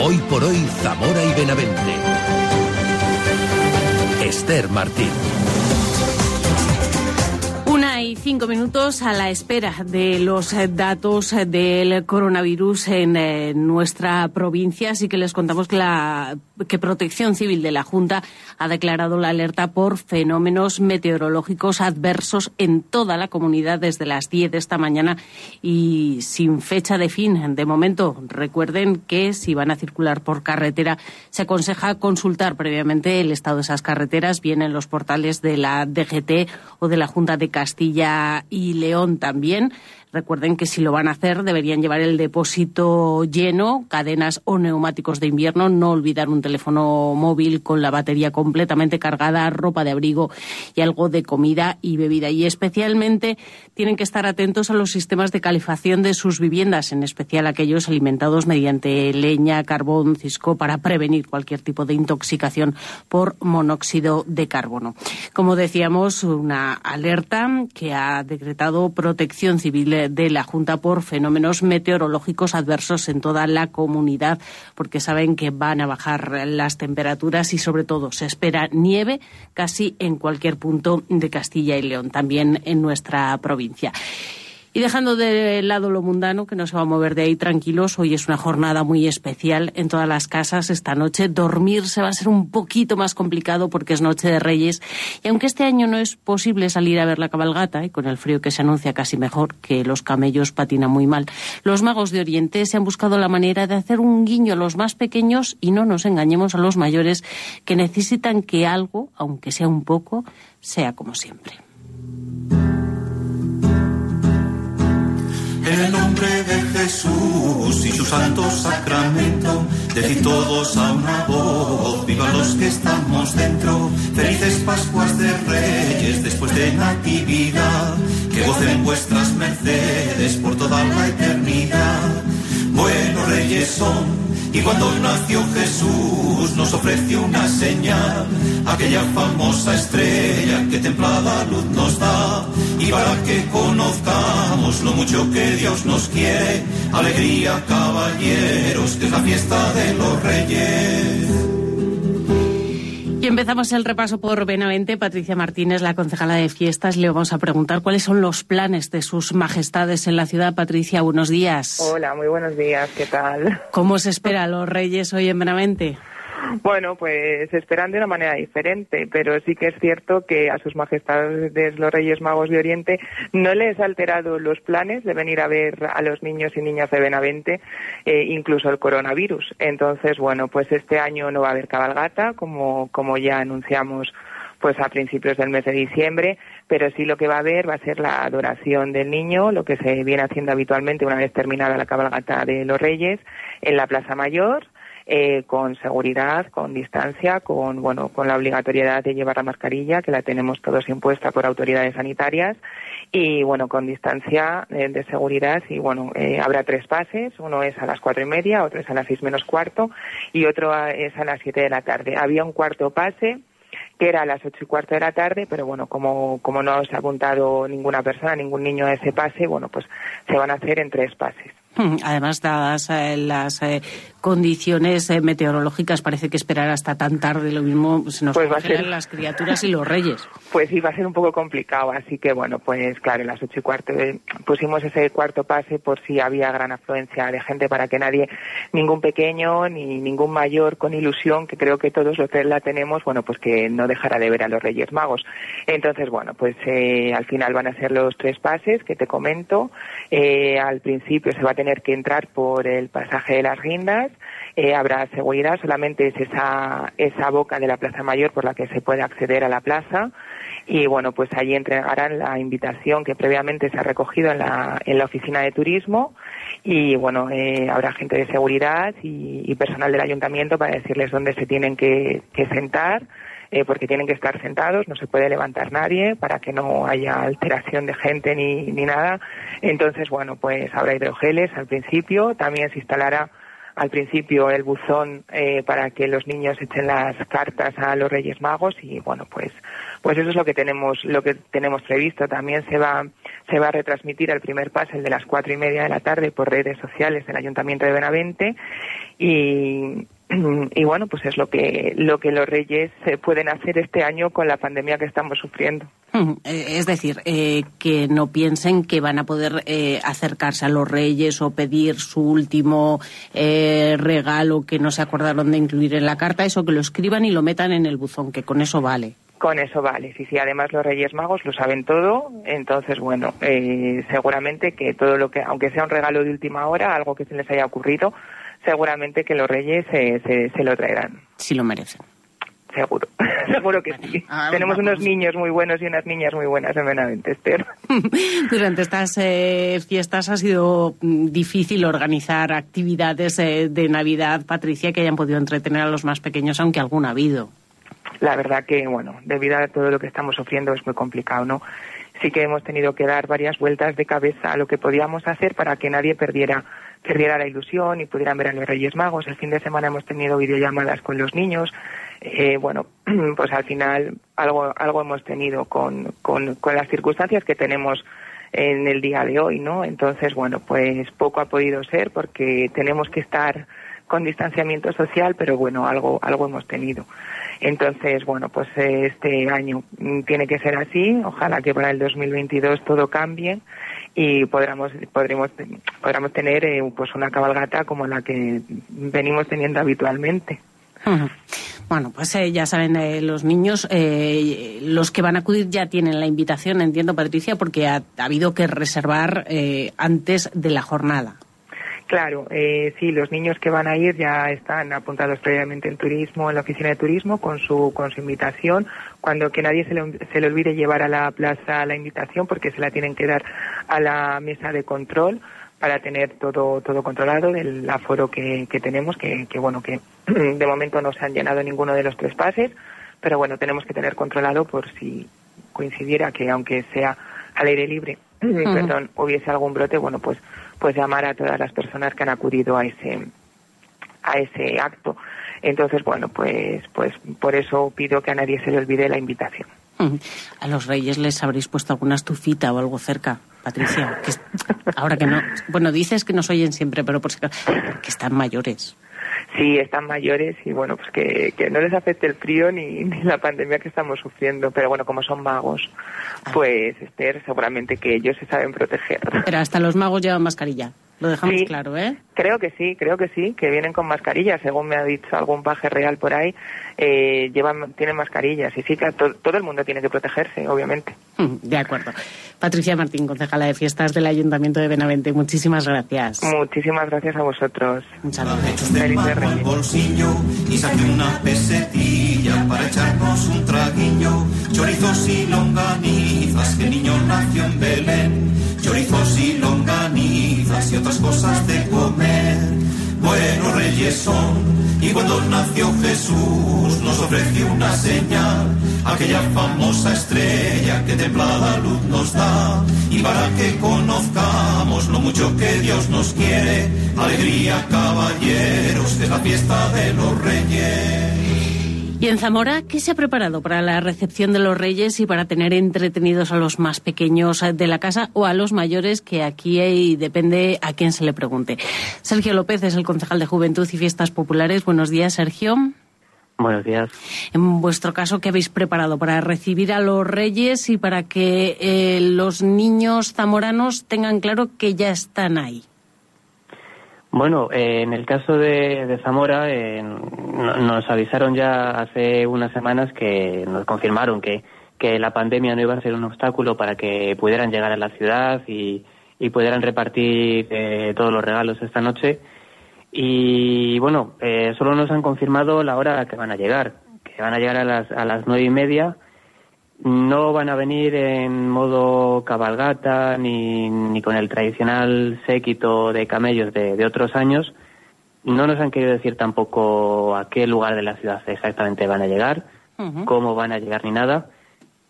Hoy por hoy, Zamora y Benavente. Esther Martín. Una y cinco minutos a la espera de los datos del coronavirus en eh, nuestra provincia. Así que les contamos que, la, que Protección Civil de la Junta ha declarado la alerta por fenómenos meteorológicos adversos en toda la comunidad desde las 10 de esta mañana y sin fecha de fin. De momento, recuerden que si van a circular por carretera, se aconseja consultar previamente el estado de esas carreteras, bien en los portales de la DGT o de la Junta de Castilla y León también. Recuerden que si lo van a hacer deberían llevar el depósito lleno, cadenas o neumáticos de invierno, no olvidar un teléfono móvil con la batería completamente cargada, ropa de abrigo y algo de comida y bebida. Y especialmente tienen que estar atentos a los sistemas de calefacción de sus viviendas, en especial aquellos alimentados mediante leña, carbón, cisco, para prevenir cualquier tipo de intoxicación por monóxido de carbono. Como decíamos, una alerta que ha decretado Protección Civil de la Junta por fenómenos meteorológicos adversos en toda la comunidad, porque saben que van a bajar las temperaturas y sobre todo se espera nieve casi en cualquier punto de Castilla y León, también en nuestra provincia. Y dejando de lado lo mundano, que no se va a mover de ahí tranquilos, hoy es una jornada muy especial en todas las casas esta noche. Dormirse va a ser un poquito más complicado porque es Noche de Reyes. Y aunque este año no es posible salir a ver la cabalgata, y con el frío que se anuncia casi mejor, que los camellos patinan muy mal, los magos de Oriente se han buscado la manera de hacer un guiño a los más pequeños y no nos engañemos a los mayores que necesitan que algo, aunque sea un poco, sea como siempre. En el nombre de Jesús y su santo sacramento, decid todos a una voz, vivan los que estamos dentro, felices Pascuas de Reyes después de Natividad, que gocen vuestras mercedes por toda la eternidad. Buenos reyes son y cuando nació Jesús nos ofreció una señal, aquella famosa estrella que templada luz nos da. Y para que conozcamos lo mucho que Dios nos quiere, alegría caballeros, que es la fiesta de los reyes. Empezamos el repaso por Benavente. Patricia Martínez, la concejala de fiestas, le vamos a preguntar cuáles son los planes de sus majestades en la ciudad. Patricia, buenos días. Hola, muy buenos días. ¿Qué tal? ¿Cómo se espera a los reyes hoy en Benavente? Bueno, pues esperan de una manera diferente, pero sí que es cierto que a sus majestades los Reyes Magos de Oriente no les ha alterado los planes de venir a ver a los niños y niñas de Benavente, eh, incluso el coronavirus. Entonces, bueno, pues este año no va a haber cabalgata, como, como ya anunciamos pues a principios del mes de diciembre, pero sí lo que va a haber va a ser la adoración del niño, lo que se viene haciendo habitualmente una vez terminada la cabalgata de los Reyes en la Plaza Mayor eh, con seguridad, con distancia, con bueno, con la obligatoriedad de llevar la mascarilla, que la tenemos todos impuesta por autoridades sanitarias, y bueno, con distancia eh, de seguridad. Y bueno, eh, habrá tres pases, uno es a las cuatro y media, otro es a las seis menos cuarto, y otro es a las siete de la tarde. Había un cuarto pase que era a las ocho y cuarto de la tarde, pero bueno, como, como no se ha apuntado ninguna persona, ningún niño a ese pase, bueno, pues se van a hacer en tres pases. Además, dadas eh, las eh, condiciones eh, meteorológicas, parece que esperar hasta tan tarde lo mismo se nos pues las criaturas y los reyes. Pues sí, va a ser un poco complicado. Así que, bueno, pues claro, en las ocho y cuarto pusimos ese cuarto pase por si había gran afluencia de gente para que nadie, ningún pequeño ni ningún mayor con ilusión, que creo que todos los que la tenemos, bueno, pues que no dejara de ver a los Reyes Magos. Entonces, bueno, pues al final van a ser los tres pases que te comento. al principio se va a tener que entrar por el pasaje de las guindas. Eh, habrá seguridad, solamente es esa, esa boca de la Plaza Mayor por la que se puede acceder a la plaza. Y bueno, pues allí entregarán la invitación que previamente se ha recogido en la, en la oficina de turismo y bueno, eh, habrá gente de seguridad y, personal del ayuntamiento para decirles dónde se tienen que, sentar, eh, porque tienen que estar sentados, no se puede levantar nadie para que no haya alteración de gente ni, ni nada. Entonces, bueno, pues habrá hidrogeles al principio, también se instalará al principio el buzón eh, para que los niños echen las cartas a los Reyes Magos y bueno pues pues eso es lo que tenemos lo que tenemos previsto también se va se va a retransmitir el primer paso el de las cuatro y media de la tarde por redes sociales del Ayuntamiento de Benavente y y bueno, pues es lo que, lo que los reyes eh, pueden hacer este año con la pandemia que estamos sufriendo. Eh, es decir, eh, que no piensen que van a poder acercarse a los reyes o pedir su último regalo que no se acordaron de incluir en la carta, eso que lo escriban y lo metan en el buzón, que con eso vale. Con eso vale, sí, sí. Además los Reyes Magos lo saben todo, entonces bueno, seguramente que todo lo que, aunque sea un regalo de última hora, algo que se les haya ocurrido, seguramente que los reyes se, se, lo traerán. Si lo merecen. Seguro, seguro que sí. Ah, Tenemos unos niños muy buenos y unas niñas muy buenas en Benavente, Esther. Durante estas eh, fiestas ha sido mm, difícil organizar actividades eh, de Navidad, Patricia, que hayan podido entretener a los más pequeños, aunque alguna ha habido. La verdad que, bueno, debido a todo lo que estamos sufriendo es muy complicado, ¿no? Sí que hemos tenido que dar varias vueltas de cabeza a lo que podíamos hacer para que nadie perdiera perdiera la ilusión y pudieran ver a los Reyes Magos. El fin de semana hemos tenido videollamadas con los niños. Eh, bueno, pues al final algo, algo hemos tenido con, con, con las circunstancias que tenemos en el día de hoy, ¿no? Entonces, bueno, pues poco ha podido ser porque tenemos que estar con distanciamiento social, pero bueno, algo, algo hemos tenido. Entonces, bueno, pues este año tiene que ser así. Ojalá que para el 2022 todo cambie y podremos podremos podremos tener eh, pues una cabalgata como la que venimos teniendo habitualmente. Bueno, pues eh, ya saben, eh, los niños, los que van a acudir ya tienen la invitación, entiendo, Patricia, porque ha habido que reservar antes de la jornada. Claro, eh, sí, los niños que van a ir ya están apuntados previamente en turismo, en la oficina de turismo, con su, con su invitación. Cuando que nadie se le, se le olvide llevar a la plaza la invitación, porque se la tienen que dar a la mesa de control para tener todo, todo controlado del aforo que, que tenemos, que, que bueno, que de momento no se han llenado ninguno de los tres pases, pero bueno, tenemos que tener controlado por si coincidiera que aunque sea al aire libre, perdón, hubiese algún brote, bueno, pues pues llamar a todas las personas que han acudido a ese a ese acto. Entonces, bueno, pues pues por eso pido que a nadie se le olvide la invitación. A los reyes les habréis puesto alguna estufita o algo cerca, Patricia. ahora que no. Bueno, dices que nos oyen siempre, pero por si porque están mayores sí están mayores y bueno, pues que, que no les afecte el frío ni, ni, la pandemia que estamos sufriendo. Pero bueno, como son magos, ah. pues Esther, seguramente que ellos se saben proteger. Pero hasta los magos llevan mascarilla. Lo dejamos claro, ¿eh? Creo que sí, creo que sí, que vienen con mascarilla, según me ha dicho algún paje real por ahí, eh, llevan, tienen mascarillas y sí, que todo el mundo tiene que protegerse, obviamente. De acuerdo. Patricia Martín, concejala de fiestas del Ayuntamiento de Benavente, muchísimas gracias. Muchísimas gracias a vosotros. Un saludo. bolsillo y saqué una pesetilla para echarnos un traguillo, chorizos y longanizas, que niño nació en Belén, chorizos y longanizas y otras cosas de comer. Buenos reyes son, y cuando nació Jesús nos ofreció una señal, aquella famosa estrella que templada luz nos da, y para que conozcamos lo mucho que Dios nos quiere, alegría caballeros, que es la fiesta de los reyes. Y en Zamora, ¿qué se ha preparado para la recepción de los reyes y para tener entretenidos a los más pequeños de la casa o a los mayores, que aquí depende a quién se le pregunte? Sergio López es el concejal de Juventud y Fiestas Populares. Buenos días, Sergio. Buenos días. En vuestro caso, ¿qué habéis preparado para recibir a los reyes y para que eh, los niños zamoranos tengan claro que ya están ahí? Bueno, eh, en el caso de, Zamora eh, nos avisaron ya hace unas semanas que nos confirmaron que, que la pandemia no iba a ser un obstáculo para que pudieran llegar a la ciudad y, y pudieran repartir eh, todos los regalos esta noche. Y bueno, solo nos han confirmado la hora que van a llegar, que van a llegar a las, a las nueve y media no van a venir en modo cabalgata ni, ni con el tradicional séquito de camellos de, de, otros años. No nos han querido decir tampoco a qué lugar de la ciudad exactamente van a llegar, uh -huh. cómo van a llegar ni nada,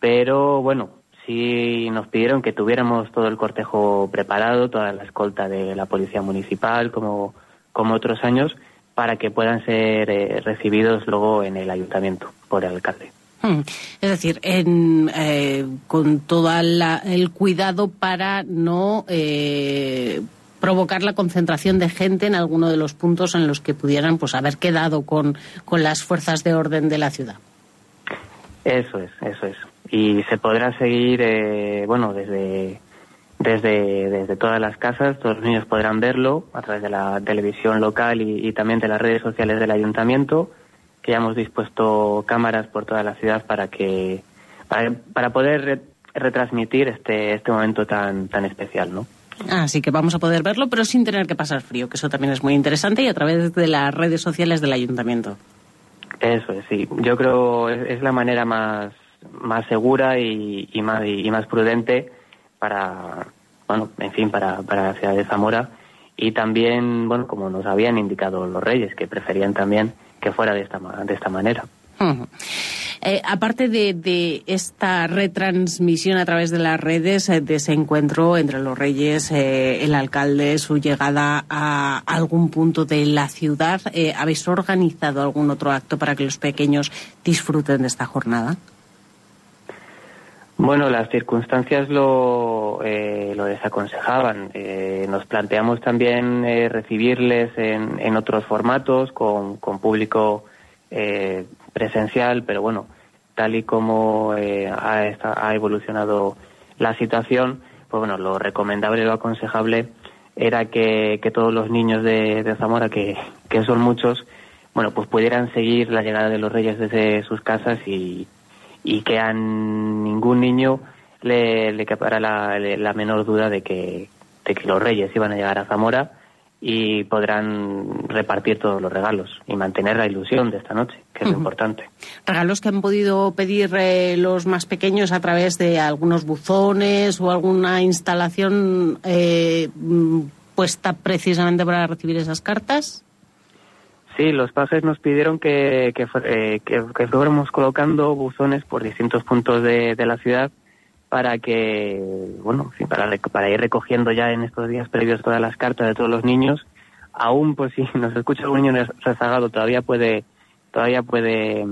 pero bueno, sí nos pidieron que tuviéramos todo el cortejo preparado, toda la escolta de la policía municipal, como, como otros años, para que puedan ser eh, recibidos luego en el ayuntamiento por el alcalde. Hmm. Es decir, eh, con todo el cuidado para no eh, provocar la concentración de gente en alguno de los puntos en los que pudieran pues haber quedado con, con las fuerzas de orden de la ciudad. Eso es, eso es. Y se podrá seguir, eh, bueno, desde, desde, desde todas las casas, todos los niños podrán verlo a través de la televisión local y también de las redes sociales del ayuntamiento que ya hemos dispuesto cámaras por toda la ciudad para que para, para poder re, retransmitir este este momento tan tan especial, ¿no? Así que vamos a poder verlo, pero sin tener que pasar frío, que eso también es muy interesante y a través de las redes sociales del ayuntamiento. Eso es, sí. Yo creo es, es la manera más más segura y, y más y, y más prudente para bueno, en fin, para para la ciudad de Zamora y también, bueno, como nos habían indicado los reyes, que preferían también que fuera de esta, de esta manera. Eh, aparte de, de, esta retransmisión a través de las redes eh, de ese encuentro entre los reyes, eh, el alcalde, su llegada a algún punto de la ciudad, ¿habéis organizado algún otro acto para que los pequeños disfruten de esta jornada? Bueno, las circunstancias lo, eh, lo desaconsejaban. Eh, nos planteamos también eh, recibirles en, en, otros formatos, con, con público eh, presencial, pero bueno, tal y como eh, ha, ha, evolucionado la situación, pues bueno, lo recomendable, lo aconsejable era que, que todos los niños de, de Zamora, que, que son muchos, bueno, pues pudieran seguir la llegada de los reyes desde sus casas y y que a ningún niño le, le quepara la, la, menor duda de que, de que los reyes iban a llegar a Zamora y podrán repartir todos los regalos y mantener la ilusión de esta noche, que es uh -huh. lo importante. Regalos que han podido pedir eh, los más pequeños a través de algunos buzones o alguna instalación eh, puesta precisamente para recibir esas cartas. Sí, los pajes nos pidieron que, que, eh, que, que, fuéramos colocando buzones por distintos puntos de, de la ciudad para que, bueno, para, para ir recogiendo ya en estos días previos todas las cartas de todos los niños. Aún, pues si nos escucha algún niño rezagado, todavía puede, todavía puede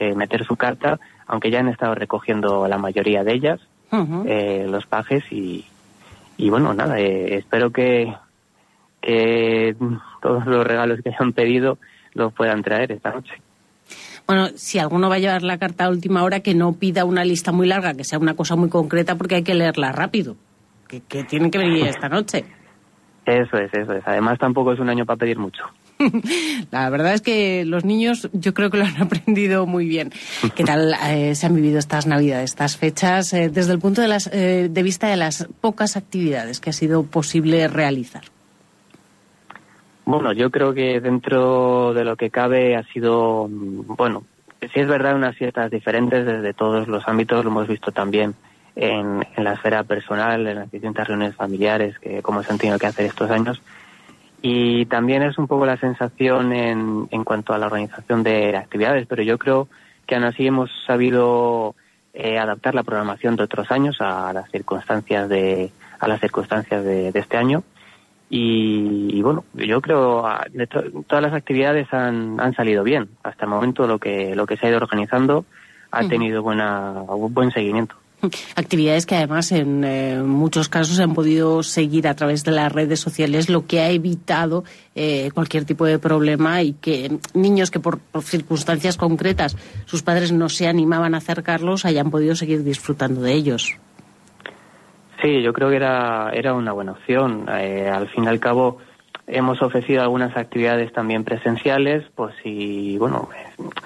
eh, meter su carta, aunque ya han estado recogiendo la mayoría de ellas, uh -huh. eh, los pajes y, y bueno, nada, espero que, que todos los regalos que hayan pedido los puedan traer esta noche. Bueno, si alguno va a llevar la carta a última hora, que no pida una lista muy larga, que sea una cosa muy concreta, porque hay que leerla rápido, que, que tienen que venir esta noche. Eso es, eso es. Además, tampoco es un año para pedir mucho. La verdad es que los niños yo creo que lo han aprendido muy bien. ¿Qué tal eh, se han vivido estas Navidades, estas fechas, eh, desde el punto de, las, eh, de vista de las pocas actividades que ha sido posible realizar? Bueno, yo creo que dentro de lo que cabe ha sido, bueno, sí es verdad unas fiestas diferentes desde todos los ámbitos, lo hemos visto también en, la esfera personal, en las distintas reuniones familiares que como se han tenido que hacer estos años. Y también es un poco la sensación en, en cuanto a la organización de actividades, pero yo creo que aún así hemos sabido eh, adaptar la programación de otros años a las circunstancias de, a las circunstancias de este año y, y, bueno, yo creo que to todas las actividades han, han, salido bien. Hasta el momento lo que, lo que se ha ido organizando ha tenido buena, buen seguimiento. Actividades que además en eh, muchos casos han podido seguir a través de las redes sociales, lo que ha evitado eh, cualquier tipo de problema y que niños que por, por, circunstancias concretas sus padres no se animaban a acercarlos hayan podido seguir disfrutando de ellos. Sí, yo creo que era, era una buena opción. Eh, al fin y al cabo, hemos ofrecido algunas actividades también presenciales, pues y bueno,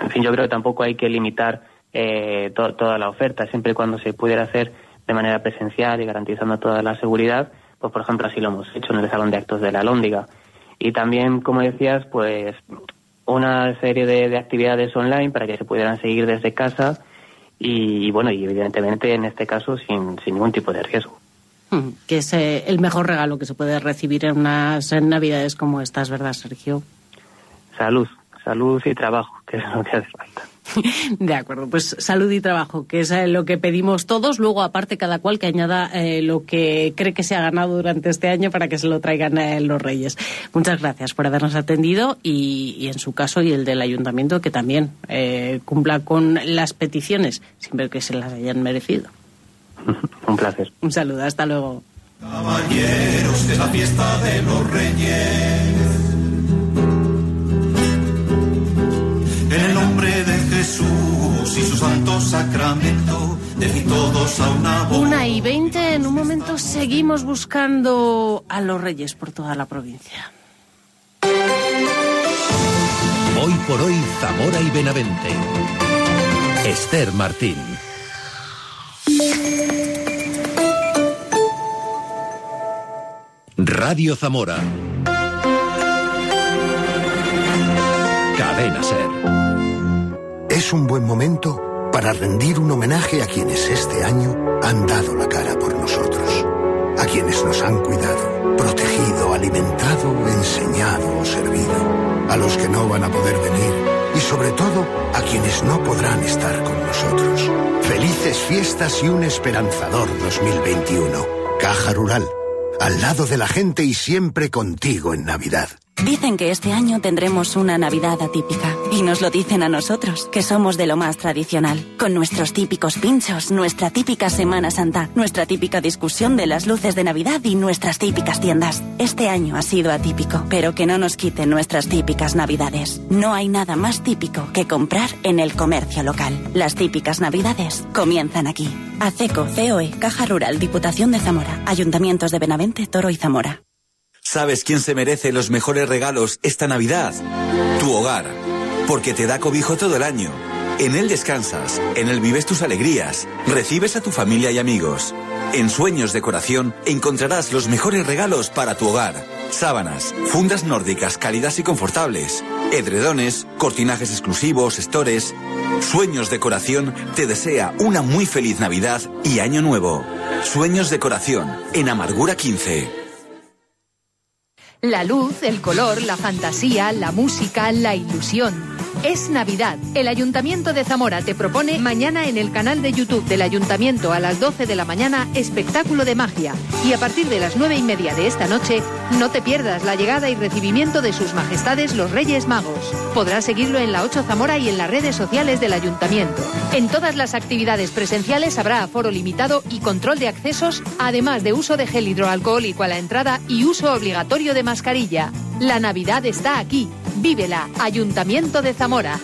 en fin, yo creo que tampoco hay que limitar eh, to toda la oferta, siempre y cuando se pudiera hacer de manera presencial y garantizando toda la seguridad, pues por ejemplo así lo hemos hecho en el Salón de Actos de la Lóndiga. Y también, como decías, pues una serie de, de actividades online para que se pudieran seguir desde casa y, bueno, y evidentemente en este caso sin, sin ningún tipo de riesgo. Hmm, que es eh, el mejor regalo que se puede recibir en unas navidades como estas, ¿verdad, Sergio? Salud, salud y trabajo, que es lo que hace falta. De acuerdo, pues salud y trabajo, que es eh, lo que pedimos todos. Luego, aparte, cada cual que añada eh, lo que cree que se ha ganado durante este año para que se lo traigan eh, los Reyes. Muchas gracias por habernos atendido y, en su caso y el del ayuntamiento que también cumpla con las peticiones, siempre que se las hayan merecido. Un placer. Un saludo, hasta luego. Caballeros de la fiesta de los Reyes. En el nombre de Jesús y su santo sacramento, de todos a una voz. Una y veinte, en un momento seguimos buscando a los reyes por toda la provincia. Hoy por hoy, Zamora y Benavente. Esther Martín. Radio Zamora. Cadena Ser es un buen momento para rendir un homenaje a quienes este año han dado la cara por nosotros, a quienes nos han cuidado, protegido, alimentado, enseñado o servido, a los que no van a poder venir y sobre todo a quienes no podrán estar con nosotros. Felices fiestas y un esperanzador 2021. Caja Rural, al lado de la gente y siempre contigo en Navidad. Dicen que este año tendremos una Navidad atípica. Y nos lo dicen a nosotros, que somos de lo más tradicional. Con nuestros típicos pinchos, nuestra típica Semana Santa, nuestra típica discusión de las luces de Navidad y nuestras típicas tiendas. Este año ha sido atípico, pero que no nos quiten nuestras típicas Navidades. No hay nada más típico que comprar en el comercio local. Las típicas Navidades comienzan aquí. ACECO, COE, Caja Rural, Diputación de Zamora, Ayuntamientos de Benavente, Toro y Zamora. ¿Sabes quién se merece los mejores regalos esta Navidad? Tu hogar. Porque te da cobijo todo el año. En él descansas, en él vives tus alegrías, recibes a tu familia y amigos. En Sueños Decoración encontrarás los mejores regalos para tu hogar. Sábanas, fundas nórdicas cálidas y confortables, edredones, cortinajes exclusivos, estores. Sueños Decoración te desea una muy feliz Navidad y Año Nuevo. Sueños Decoración, en Amargura 15. La luz, el color, la fantasía, la música, la ilusión. Es Navidad. El Ayuntamiento de Zamora te propone mañana en el canal de YouTube del Ayuntamiento a las 12 de la mañana espectáculo de magia. Y a partir de las 9 y media de esta noche, no te pierdas la llegada y recibimiento de sus majestades los Reyes Magos. Podrás seguirlo en la 8 Zamora y en las redes sociales del Ayuntamiento. En todas las actividades presenciales habrá aforo limitado y control de accesos, además de uso de gel hidroalcohólico a la entrada y uso obligatorio de mascarilla. La Navidad está aquí. Vívela, Ayuntamiento de Zamora.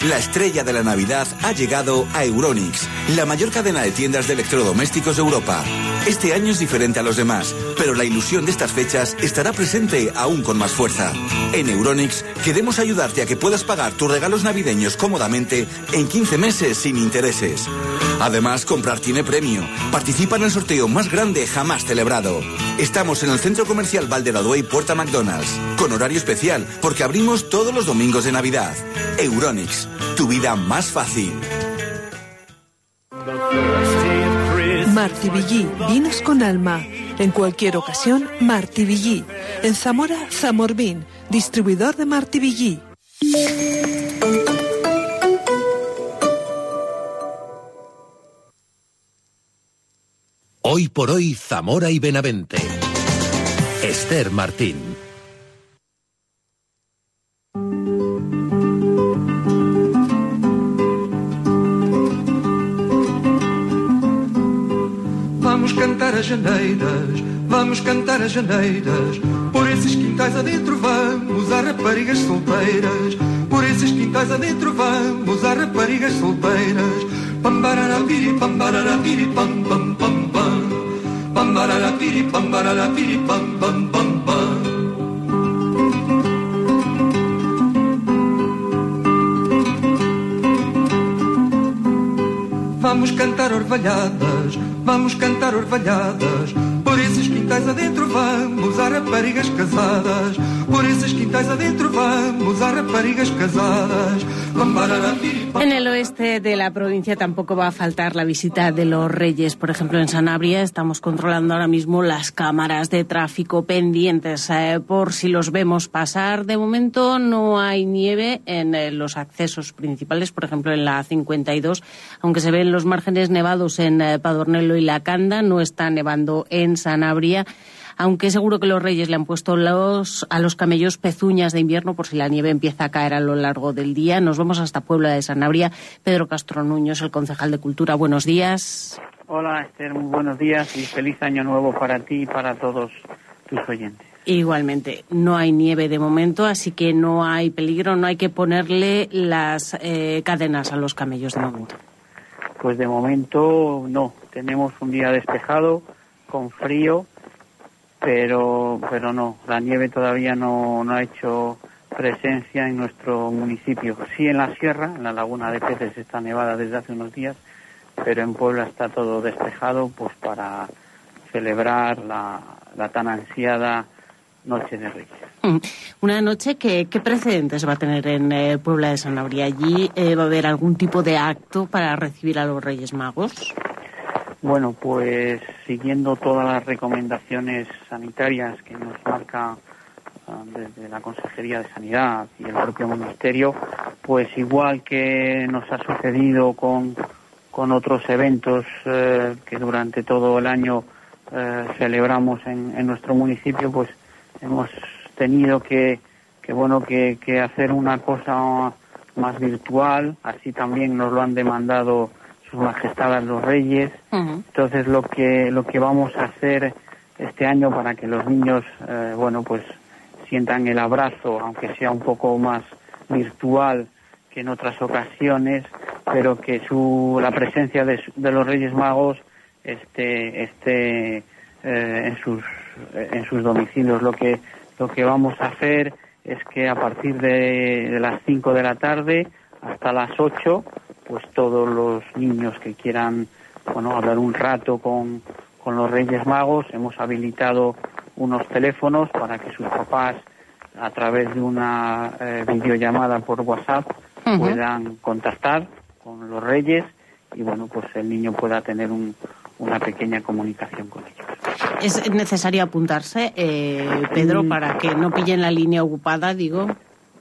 La estrella de la Navidad ha llegado a Euronix, la mayor cadena de tiendas de electrodomésticos de Europa. Este año es diferente a los demás, pero la ilusión de estas fechas estará presente aún con más fuerza. En Euronix queremos ayudarte a que puedas pagar tus regalos navideños cómodamente en 15 meses sin intereses. Además, comprar tiene premio. Participa en el sorteo más grande jamás celebrado. Estamos en el Centro Comercial Valderaduey Puerta McDonald's, con horario especial, porque abrimos todos los domingos de Navidad. Tu vida más fácil. Martivillí, vinos con alma. En cualquier ocasión, Martivillí. En Zamora, Zamorbín, distribuidor de Martivillí. Hoy por hoy, Zamora y Benavente. Esther Martín. As janeiras, vamos cantar as janeiras. Por esses quintais adentro vamos, a raparigas solteiras. Por esses quintais adentro vamos, a raparigas solteiras. Pambararapiri, pambararapiri, pam, pam, pam. Vamos cantar orvalhadas, vamos cantar orvalhadas. Por esses quintais adentro vamos, a raparigas casadas. Por adentro vamos, a raparigas casadas. En el oeste de la provincia tampoco va a faltar la visita de los reyes. Por ejemplo, en Sanabria estamos controlando ahora mismo las cámaras de tráfico pendientes eh, por si los vemos pasar. De momento no hay nieve en eh, los accesos principales, por ejemplo en la 52, aunque se ven los márgenes nevados en eh, Padornelo y La Canda, no está nevando en Sanabria aunque seguro que los reyes le han puesto los, a los camellos pezuñas de invierno por si la nieve empieza a caer a lo largo del día. Nos vamos hasta Puebla de Sanabria. Pedro Castro Nuño es el concejal de Cultura. Buenos días. Hola Esther, muy buenos días y feliz año nuevo para ti y para todos tus oyentes. Igualmente, no hay nieve de momento, así que no hay peligro, no hay que ponerle las eh, cadenas a los camellos de momento. Pues de momento no, tenemos un día despejado, con frío, pero, pero no, la nieve todavía no, no ha hecho presencia en nuestro municipio. Sí en la sierra, en la laguna de peces está nevada desde hace unos días, pero en Puebla está todo despejado pues para celebrar la, la tan ansiada Noche de Reyes. Mm. Una noche que, ¿qué precedentes va a tener en eh, Puebla de Sanabria? ¿Allí eh, va a haber algún tipo de acto para recibir a los Reyes Magos? Bueno, pues siguiendo todas las recomendaciones sanitarias que nos marca ah, desde la Consejería de Sanidad y el propio Ministerio, pues igual que nos ha sucedido con, con otros eventos eh, que durante todo el año celebramos en, en nuestro municipio, pues hemos tenido que, que bueno que, que, hacer una cosa más virtual así también nos lo han demandado sus majestades los reyes entonces lo que lo que vamos a hacer este año para que los niños eh, bueno pues sientan el abrazo aunque sea un poco más virtual que en otras ocasiones pero que su la presencia de, de los reyes magos esté esté eh, en sus en sus domicilios. Lo que, lo que vamos a hacer es que a partir de, las 5 de la tarde hasta las 8, pues todos los niños que quieran bueno, hablar un rato con, con los Reyes Magos, hemos habilitado unos teléfonos para que sus papás, a través de una eh, videollamada por WhatsApp, puedan contactar con los Reyes y bueno, pues el niño pueda tener un, una pequeña comunicación con ellos. ¿Es necesario apuntarse, eh, Pedro, mm. para que no pillen la línea ocupada, digo?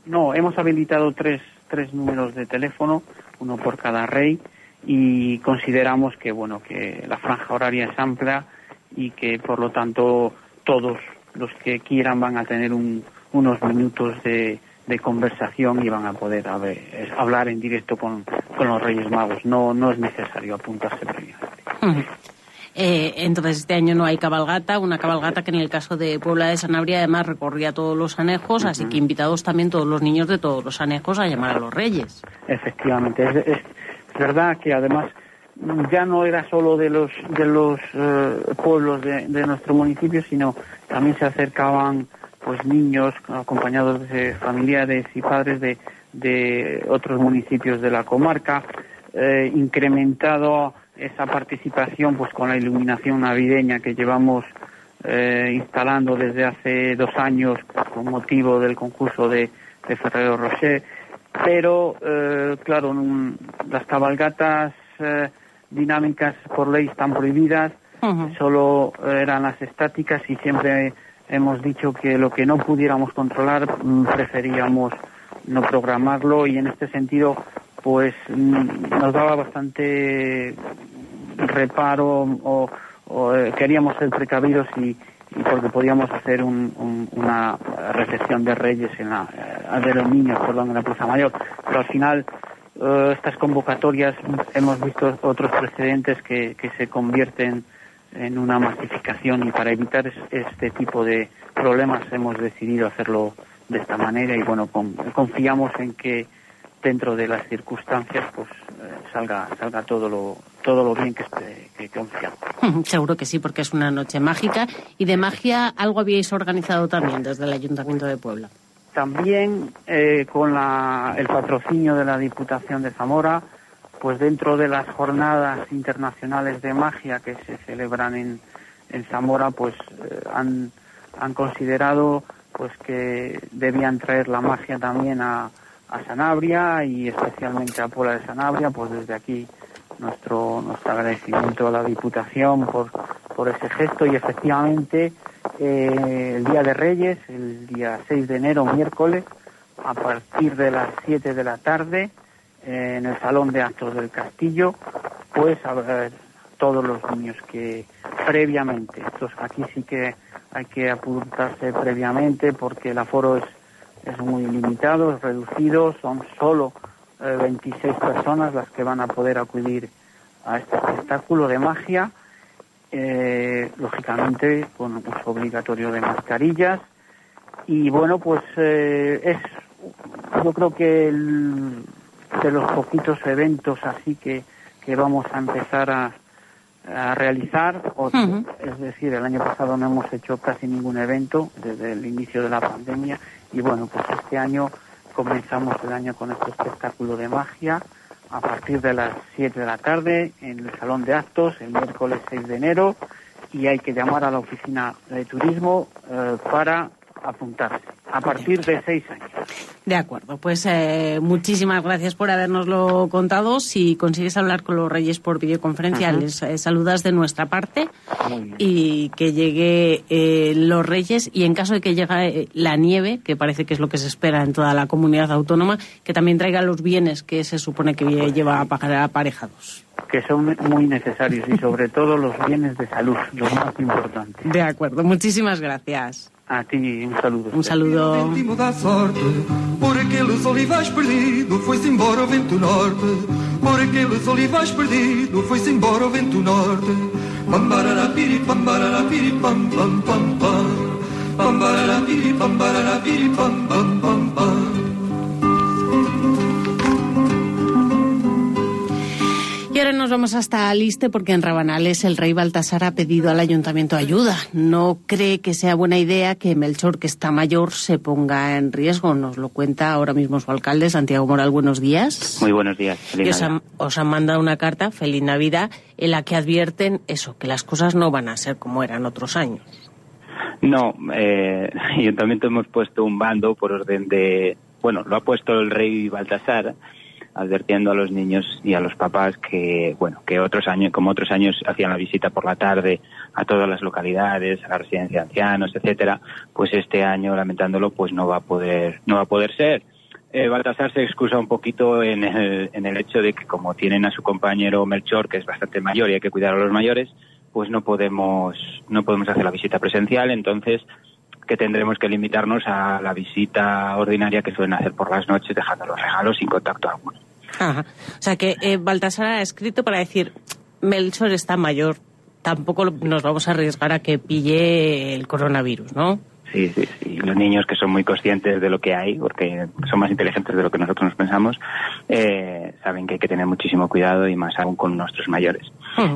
No, hemos habilitado tres, tres números de teléfono, uno por cada rey, y consideramos que, bueno, que la franja horaria es amplia y que, por lo tanto, todos los que quieran van a tener unos minutos de, conversación y van a poder hablar en directo con, los Reyes Magos. No, no es necesario apuntarse previamente. Eh, entonces, este año no hay cabalgata, una cabalgata que en el caso de Puebla de Sanabria además recorría todos los anejos, así que invitados también todos los niños de todos los anejos a llamar a los reyes. Efectivamente, es, verdad que además ya no era solo de los de los eh, pueblos de, nuestro municipio, sino también se acercaban pues niños acompañados de familiares y padres de, de otros municipios de la comarca, eh, incrementado esa participación pues con la iluminación navideña que llevamos eh, instalando desde hace dos años con motivo del concurso de, de Ferrero Rocher. Pero eh, claro las cabalgatas eh, dinámicas por ley están prohibidas solo eran las estáticas y siempre hemos dicho que lo que no pudiéramos controlar mm, preferíamos no programarlo y en este sentido pues mm, nos daba bastante reparo o, eh, queríamos ser precavidos y, porque podíamos hacer una recepción de reyes en la, eh, de los niños perdón en la Plaza Mayor. Pero al final eh, estas convocatorias hemos visto otros precedentes que, que se convierten en una masificación y para evitar este tipo de problemas hemos decidido hacerlo de esta manera y bueno confiamos en que dentro de las circunstancias pues eh, salga salga todo lo todo lo bien que, que, confiamos. Seguro que sí, porque es una noche mágica y de magia algo habíais organizado también desde el Ayuntamiento de Puebla. También eh, con la, el patrocinio de la Diputación de Zamora, pues dentro de las jornadas internacionales de magia que se celebran en, en Zamora, pues eh, han, han considerado pues que debían traer la magia también a, a Sanabria y especialmente a Pola de Sanabria, pues desde aquí nuestro nuestro agradecimiento a la Diputación por, por ese gesto. Y efectivamente eh, el Día de Reyes, el día 6 de enero, miércoles, a partir de las 7 de la tarde, eh, en el Salón de Actos del Castillo, pues a ver todos los niños que previamente, estos aquí sí que hay que apuntarse previamente porque el aforo es, es muy limitado, es reducido, son solo eh, 26 personas las que van a poder acudir a este espectáculo de magia, eh, lógicamente con uso obligatorio de mascarillas. Y bueno pues eh, es yo creo que el, de los poquitos eventos así que, que vamos a empezar a, a realizar, o, es decir, el año pasado no hemos hecho casi ningún evento desde el inicio de la pandemia. Y bueno, pues este año comenzamos el año con este espectáculo de magia a partir de las 7 de la tarde en el Salón de Actos el miércoles 6 de enero. Y hay que llamar a la oficina de turismo eh, para apuntarse a partir de 6 años. De acuerdo, pues eh, muchísimas gracias por habernoslo contado. Si consigues hablar con los reyes por videoconferencia, les eh, saludas de nuestra parte y que llegue eh, los reyes y en caso de que llegue la nieve, que parece que es lo que se espera en toda la comunidad autónoma, que también traiga los bienes que se supone que lleva a pagar aparejados. que son muy necesarios y sobre todo los bienes de salud, lo más importante. De acuerdo, muchísimas gracias. A ti un saludo. Un saludo. Último da sorte, por aqueles olivais perdido, foi-se embora o vento norte. Por aqueles olivais perdido, foi-se embora o vento norte. Pambararapiri, pambararapiri, pam, pam, pam, pam. Pambararapiri, pambararapiri, pam, pam, pam, pam. Ahora nos vamos hasta Aliste porque en Rabanales el rey Baltasar ha pedido al ayuntamiento ayuda. No cree que sea buena idea que Melchor, que está mayor, se ponga en riesgo. Nos lo cuenta ahora mismo su alcalde, Santiago Moral. Buenos días. Muy buenos días. Feliz Y os Navidad. han, os han mandado una carta, Feliz Navidad, en la que advierten eso, que las cosas no van a ser como eran otros años. No, eh, el ayuntamiento hemos puesto un bando por orden de... Bueno, lo ha puesto el rey Baltasar, advirtiendo a los niños y a los papás que, bueno, que otros años, como otros años hacían la visita por la tarde a todas las localidades, a la residencia de ancianos, etcétera, pues este año, lamentándolo, pues no va a poder, no va a poder ser. Eh, Baltasar se excusa un poquito en el, en el hecho de que como tienen a su compañero Melchor, que es bastante mayor y hay que cuidar a los mayores, pues no podemos, no podemos hacer la visita presencial, entonces que tendremos que limitarnos a la visita ordinaria que suelen hacer por las noches, dejando los regalos sin contacto alguno. Ajá. O sea que eh, Baltasar ha escrito para decir, Melchor está mayor, tampoco nos vamos a arriesgar a que pille el coronavirus, ¿no? Sí, sí, sí. Los niños que son muy conscientes de lo que hay, porque son más inteligentes de lo que nosotros nos pensamos, eh, saben que hay que tener muchísimo cuidado y más aún con nuestros mayores.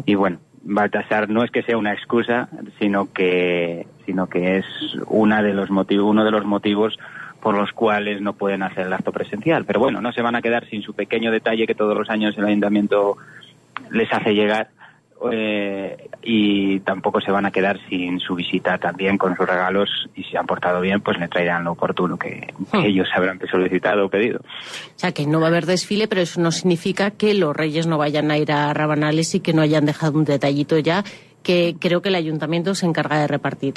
Y bueno, Baltasar no es que sea una excusa, sino que, sino que es una de los motivos, uno de los motivos por los cuales no pueden hacer el acto presencial. Pero bueno, no se van a quedar sin su pequeño detalle que todos los años el ayuntamiento les hace llegar eh, y tampoco se van a quedar sin su visita también con sus regalos y si han portado bien pues le traerán lo oportuno que, que Hmm. ellos habrán solicitado o pedido. O sea que no va a haber desfile, pero eso no significa que los reyes no vayan a ir a Rabanales y que no hayan dejado un detallito ya que creo que el ayuntamiento se encarga de repartir.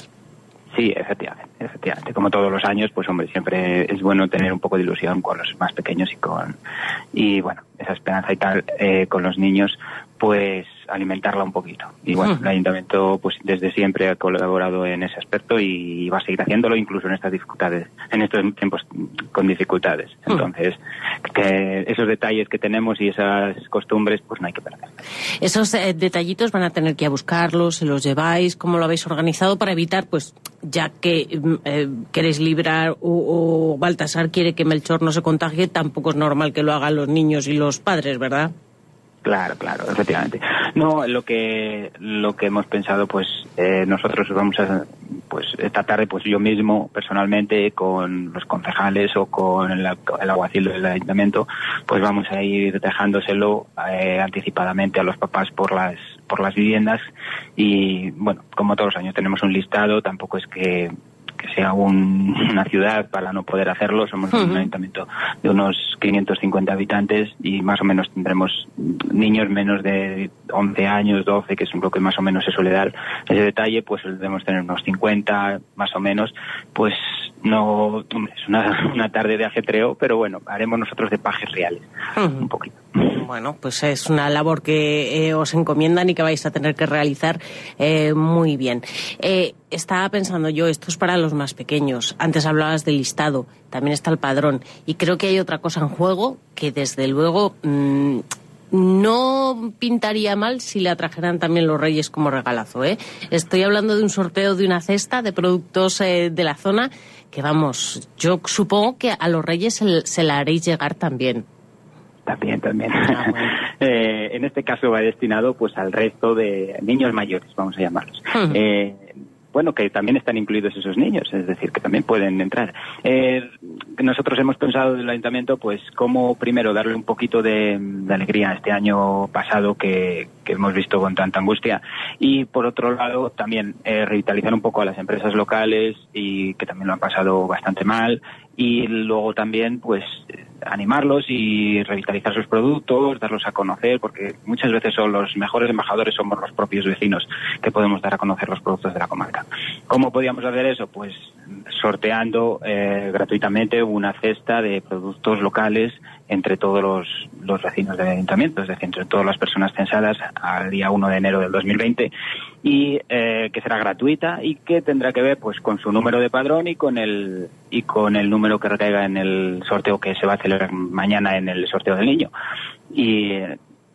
Sí, efectivamente, efectivamente. Como todos los años, pues hombre, siempre es bueno tener un poco de ilusión con los más pequeños y con y bueno, esa esperanza y tal eh, con los niños, pues alimentarla un poquito. Y bueno, el ayuntamiento pues desde siempre ha colaborado en ese aspecto y va a seguir haciéndolo incluso en estas dificultades, en estos tiempos con dificultades. Entonces, que esos detalles que tenemos y esas costumbres, pues no hay que perder. Esos eh, detallitos van a tener que ir a buscarlos, se los lleváis, cómo lo habéis organizado para evitar, pues, ya que mm, eh, queréis librar o, o Baltasar quiere que Melchor no se contagie, tampoco es normal que lo hagan los niños y los padres, ¿verdad? Claro, claro, efectivamente. No, lo que lo que hemos pensado, pues eh, nosotros vamos a, pues esta tarde, pues yo mismo personalmente con los concejales o con el, alguacil del ayuntamiento, pues vamos a ir dejándoselo eh, anticipadamente a los papás por las por las viviendas y bueno, como todos los años tenemos un listado, tampoco es que que sea un- una ciudad para no poder hacerlo. Somos un ayuntamiento de unos 550 habitantes y más o menos tendremos niños menos de 11 años, 12, que es lo que más o menos se suele dar ese detalle, pues debemos tener unos 50 más o menos. Pues no, es una, una tarde de ajetreo, pero bueno, haremos nosotros de pajes reales. Un poquito. Bueno, pues es una labor que eh, os encomiendan y que vais a tener que realizar eh, muy bien. Eh, estaba pensando yo, esto es para los más pequeños. Antes hablabas del listado, también está el padrón. Y creo que hay otra cosa en juego que desde luego mm, no pintaría mal si la trajeran también los reyes como regalazo. ¿eh? Estoy hablando de un sorteo de una cesta de productos eh, de la zona que vamos, yo supongo que a los reyes se, se la haréis llegar también. También, también. Eh, en este caso va destinado pues al resto de niños mayores, vamos a llamarlos. Eh, bueno, que también están incluidos esos niños, es decir, que también pueden entrar. Eh, nosotros hemos pensado del ayuntamiento, pues, cómo primero darle un poquito de, de alegría a este año pasado que, que hemos visto con tanta angustia y, por otro lado, también eh, revitalizar un poco a las empresas locales y que también lo han pasado bastante mal y luego también, pues, animarlos y revitalizar sus productos, darlos a conocer, porque muchas veces son los mejores embajadores somos los propios vecinos que podemos dar a conocer los productos de la comarca. ¿Cómo podíamos hacer eso? Pues sorteando eh, gratuitamente una cesta de productos locales entre todos los, los vecinos del ayuntamiento, es decir, entre todas las personas censadas al día 1 de enero del 2020 y eh, que será gratuita y que tendrá que ver pues con su número de padrón y con el y con el número que recaiga en el sorteo que se va a celebrar mañana en el sorteo del niño. Y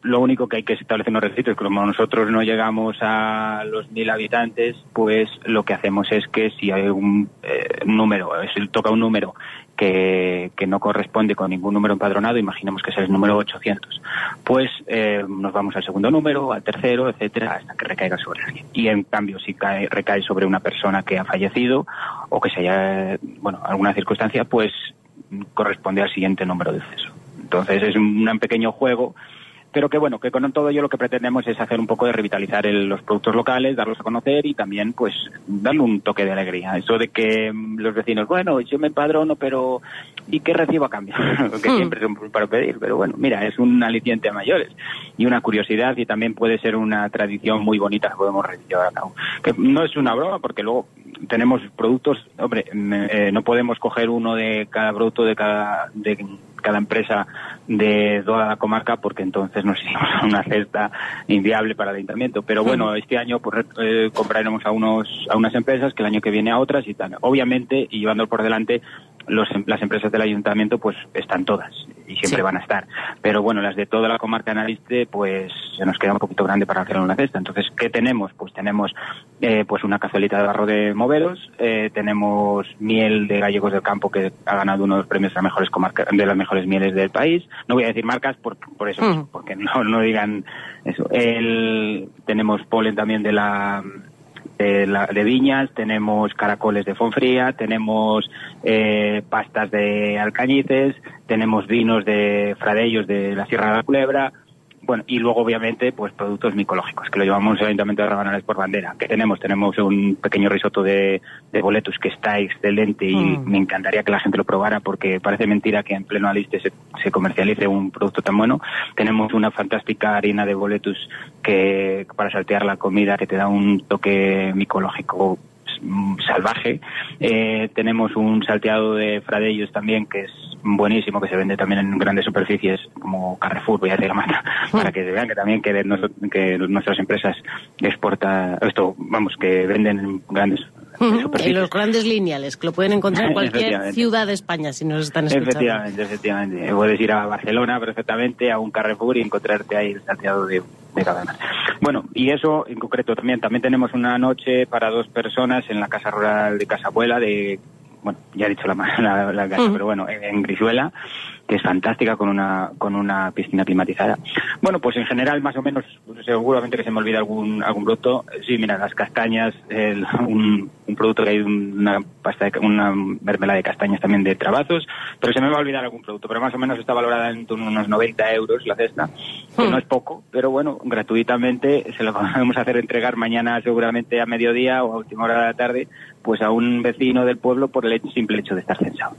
lo único que hay que establecer unos requisitos, como nosotros no llegamos a los mil habitantes, pues lo que hacemos es que si hay un eh, número, si toca un número que, que no corresponde con ningún número empadronado, imaginemos que es el número 800, pues eh, nos vamos al segundo número, al tercero, etcétera, hasta que recaiga sobre alguien. Y en cambio, si cae, recae sobre una persona que ha fallecido o que se haya, bueno, alguna circunstancia, pues corresponde al siguiente número de ceso. Entonces es un pequeño juego pero que bueno, que con todo ello lo que pretendemos es hacer un poco de revitalizar el- los productos locales, darlos a conocer y también pues darle un toque de alegría. Eso de que mm, los vecinos, bueno, yo me empadrono, pero ¿y qué recibo a cambio? que Hmm. siempre es un para pedir, pero bueno, mira, es un aliciente a mayores y una curiosidad y también puede ser una tradición muy bonita que podemos llevar a cabo. Que no es una broma porque luego tenemos productos, hombre, mm, eh, no podemos coger uno de cada producto de cada de cada empresa de toda la comarca porque entonces nos a una cesta inviable para el ayuntamiento. Pero bueno, este año pues, eh, compraremos a unos a unas empresas que el año que viene a otras y tal. Obviamente, y llevando por delante, los, em- las empresas del ayuntamiento pues están todas y siempre Sí. van a estar. Pero bueno, las de toda la comarca Analiste pues se nos queda un poquito grande para hacer una cesta. Entonces, ¿qué tenemos? Pues tenemos eh, pues una cazuelita de barro de moveros, eh, tenemos miel de gallegos del campo que ha ganado uno de los premios de las mejores comarcas, de las mejores mieles del país. No voy a decir marcas por, por eso, Mm. porque no, no digan eso. El, tenemos polen también de la de, la- de viñas, tenemos caracoles de Fonfría, tenemos eh, pastas de alcañices, tenemos vinos de fradellos de la Sierra de la Culebra, bueno, y luego obviamente pues productos micológicos, que lo llevamos al Ayuntamiento de Rabanales por bandera. ¿Qué tenemos? Tenemos un pequeño risotto de, de boletus que está excelente y Mm. me encantaría que la gente lo probara porque parece mentira que en pleno aliste se, se comercialice un producto tan bueno. Tenemos una fantástica harina de boletus que para saltear la comida que te da un toque micológico salvaje. Eh, tenemos un salteado de fradellos también que es buenísimo, que se vende también en grandes superficies como Carrefour, voy a decir la marca, para que se vean que también que nuestras empresas exporta esto, vamos, que venden en grandes En los grandes lineales, que lo pueden encontrar en cualquier ciudad de España si nos están escuchando. Efectivamente, efectivamente. Puedes ir a Barcelona perfectamente, a un Carrefour y encontrarte ahí el salteado de, de cadenas. Bueno, y eso en concreto también. También tenemos una noche para dos personas en la casa rural de Casa Abuela de, bueno, ya he dicho la, la, la casa, pero bueno, en, Grisuela, que es fantástica con una, con una piscina climatizada. Bueno, pues en general más o menos, seguramente que se me olvida algún, algún producto. Sí, mira, las castañas, el- un, un producto que hay, una pasta, de, una mermelada de castañas también de trabazos, pero se me va a olvidar algún producto, pero más o menos está valorada en a unos 90 euros la cesta, que no es poco, pero bueno, gratuitamente se lo podemos hacer entregar mañana seguramente a mediodía o a última hora de la tarde pues a un vecino del pueblo por el simple hecho de estar censado.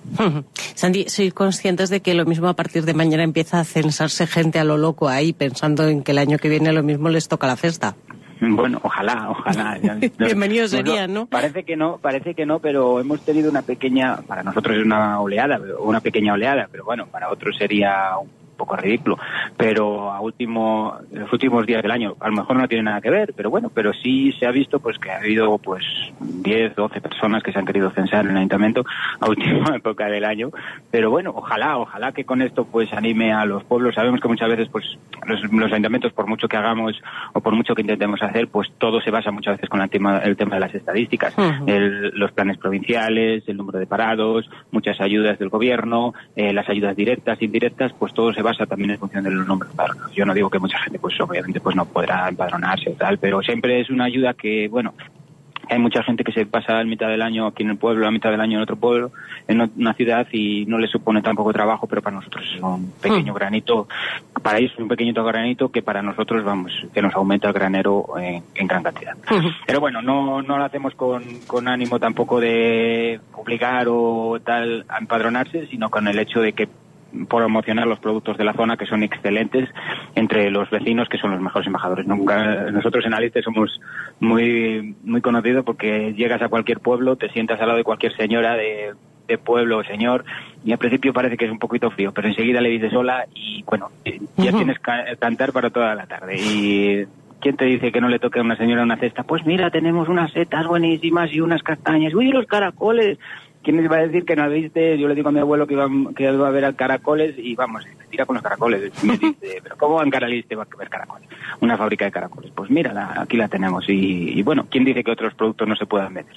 Sandy, ¿sois conscientes de que lo mismo a partir de mañana empieza a censarse gente a lo loco ahí pensando en que el año que viene lo mismo les toca la cesta? Bueno, ojalá, ojalá. Bienvenido sería, ¿no? Parece que no, parece que no, pero hemos tenido una pequeña, para nosotros es una oleada, una pequeña oleada, pero bueno, para otros sería un poco ridículo, pero a último, los últimos días del año, a lo mejor no tiene nada que ver, pero bueno, pero sí se ha visto pues que ha habido pues 10, 12 personas que se han querido censar en el ayuntamiento a última época del año, pero bueno, ojalá, ojalá que con esto pues anime a los pueblos, sabemos que muchas veces pues los, los ayuntamientos por mucho que hagamos o por mucho que intentemos hacer, pues todo se basa muchas veces con el tema, el tema de las estadísticas, el, los planes provinciales, el número de parados, muchas ayudas del gobierno, eh, las ayudas directas, indirectas, pues todo se basa también en función de los nombres. Yo no digo que mucha gente, pues obviamente, pues no podrá empadronarse o tal, pero siempre es una ayuda que, bueno, hay mucha gente que se pasa la mitad del año aquí en el pueblo, la mitad del año en otro pueblo, en una ciudad y no le supone tampoco trabajo, pero para nosotros es un pequeño Hmm. granito, para ellos es un pequeñito granito que para nosotros, vamos, que nos aumenta el granero en, en gran cantidad. Pero bueno, no, no lo hacemos con, con ánimo tampoco de obligar o tal a empadronarse, sino con el hecho de que promocionar los productos de la zona que son excelentes entre los vecinos que son los mejores embajadores. Nunca, nosotros en Aliste somos muy, muy conocidos porque llegas a cualquier pueblo, te sientas al lado de cualquier señora de, de pueblo o señor y al principio parece que es un poquito frío, pero enseguida le dices hola y bueno, eh, ya tienes que cantar para toda la tarde. Y ¿Quién te dice que no le toque a una señora una cesta? Pues mira, tenemos unas setas buenísimas y unas castañas. ¡Uy, los caracoles! ¿Quién les va a decir que no viste? Yo le digo a mi abuelo que iba, que iba a ver a caracoles y vamos, me tira con los caracoles. Y me dice, ¿pero cómo en Caraliste va a ver caracoles? Una fábrica de caracoles. Pues mira, la- aquí la tenemos. Y, y bueno, ¿quién dice que otros productos no se puedan vender?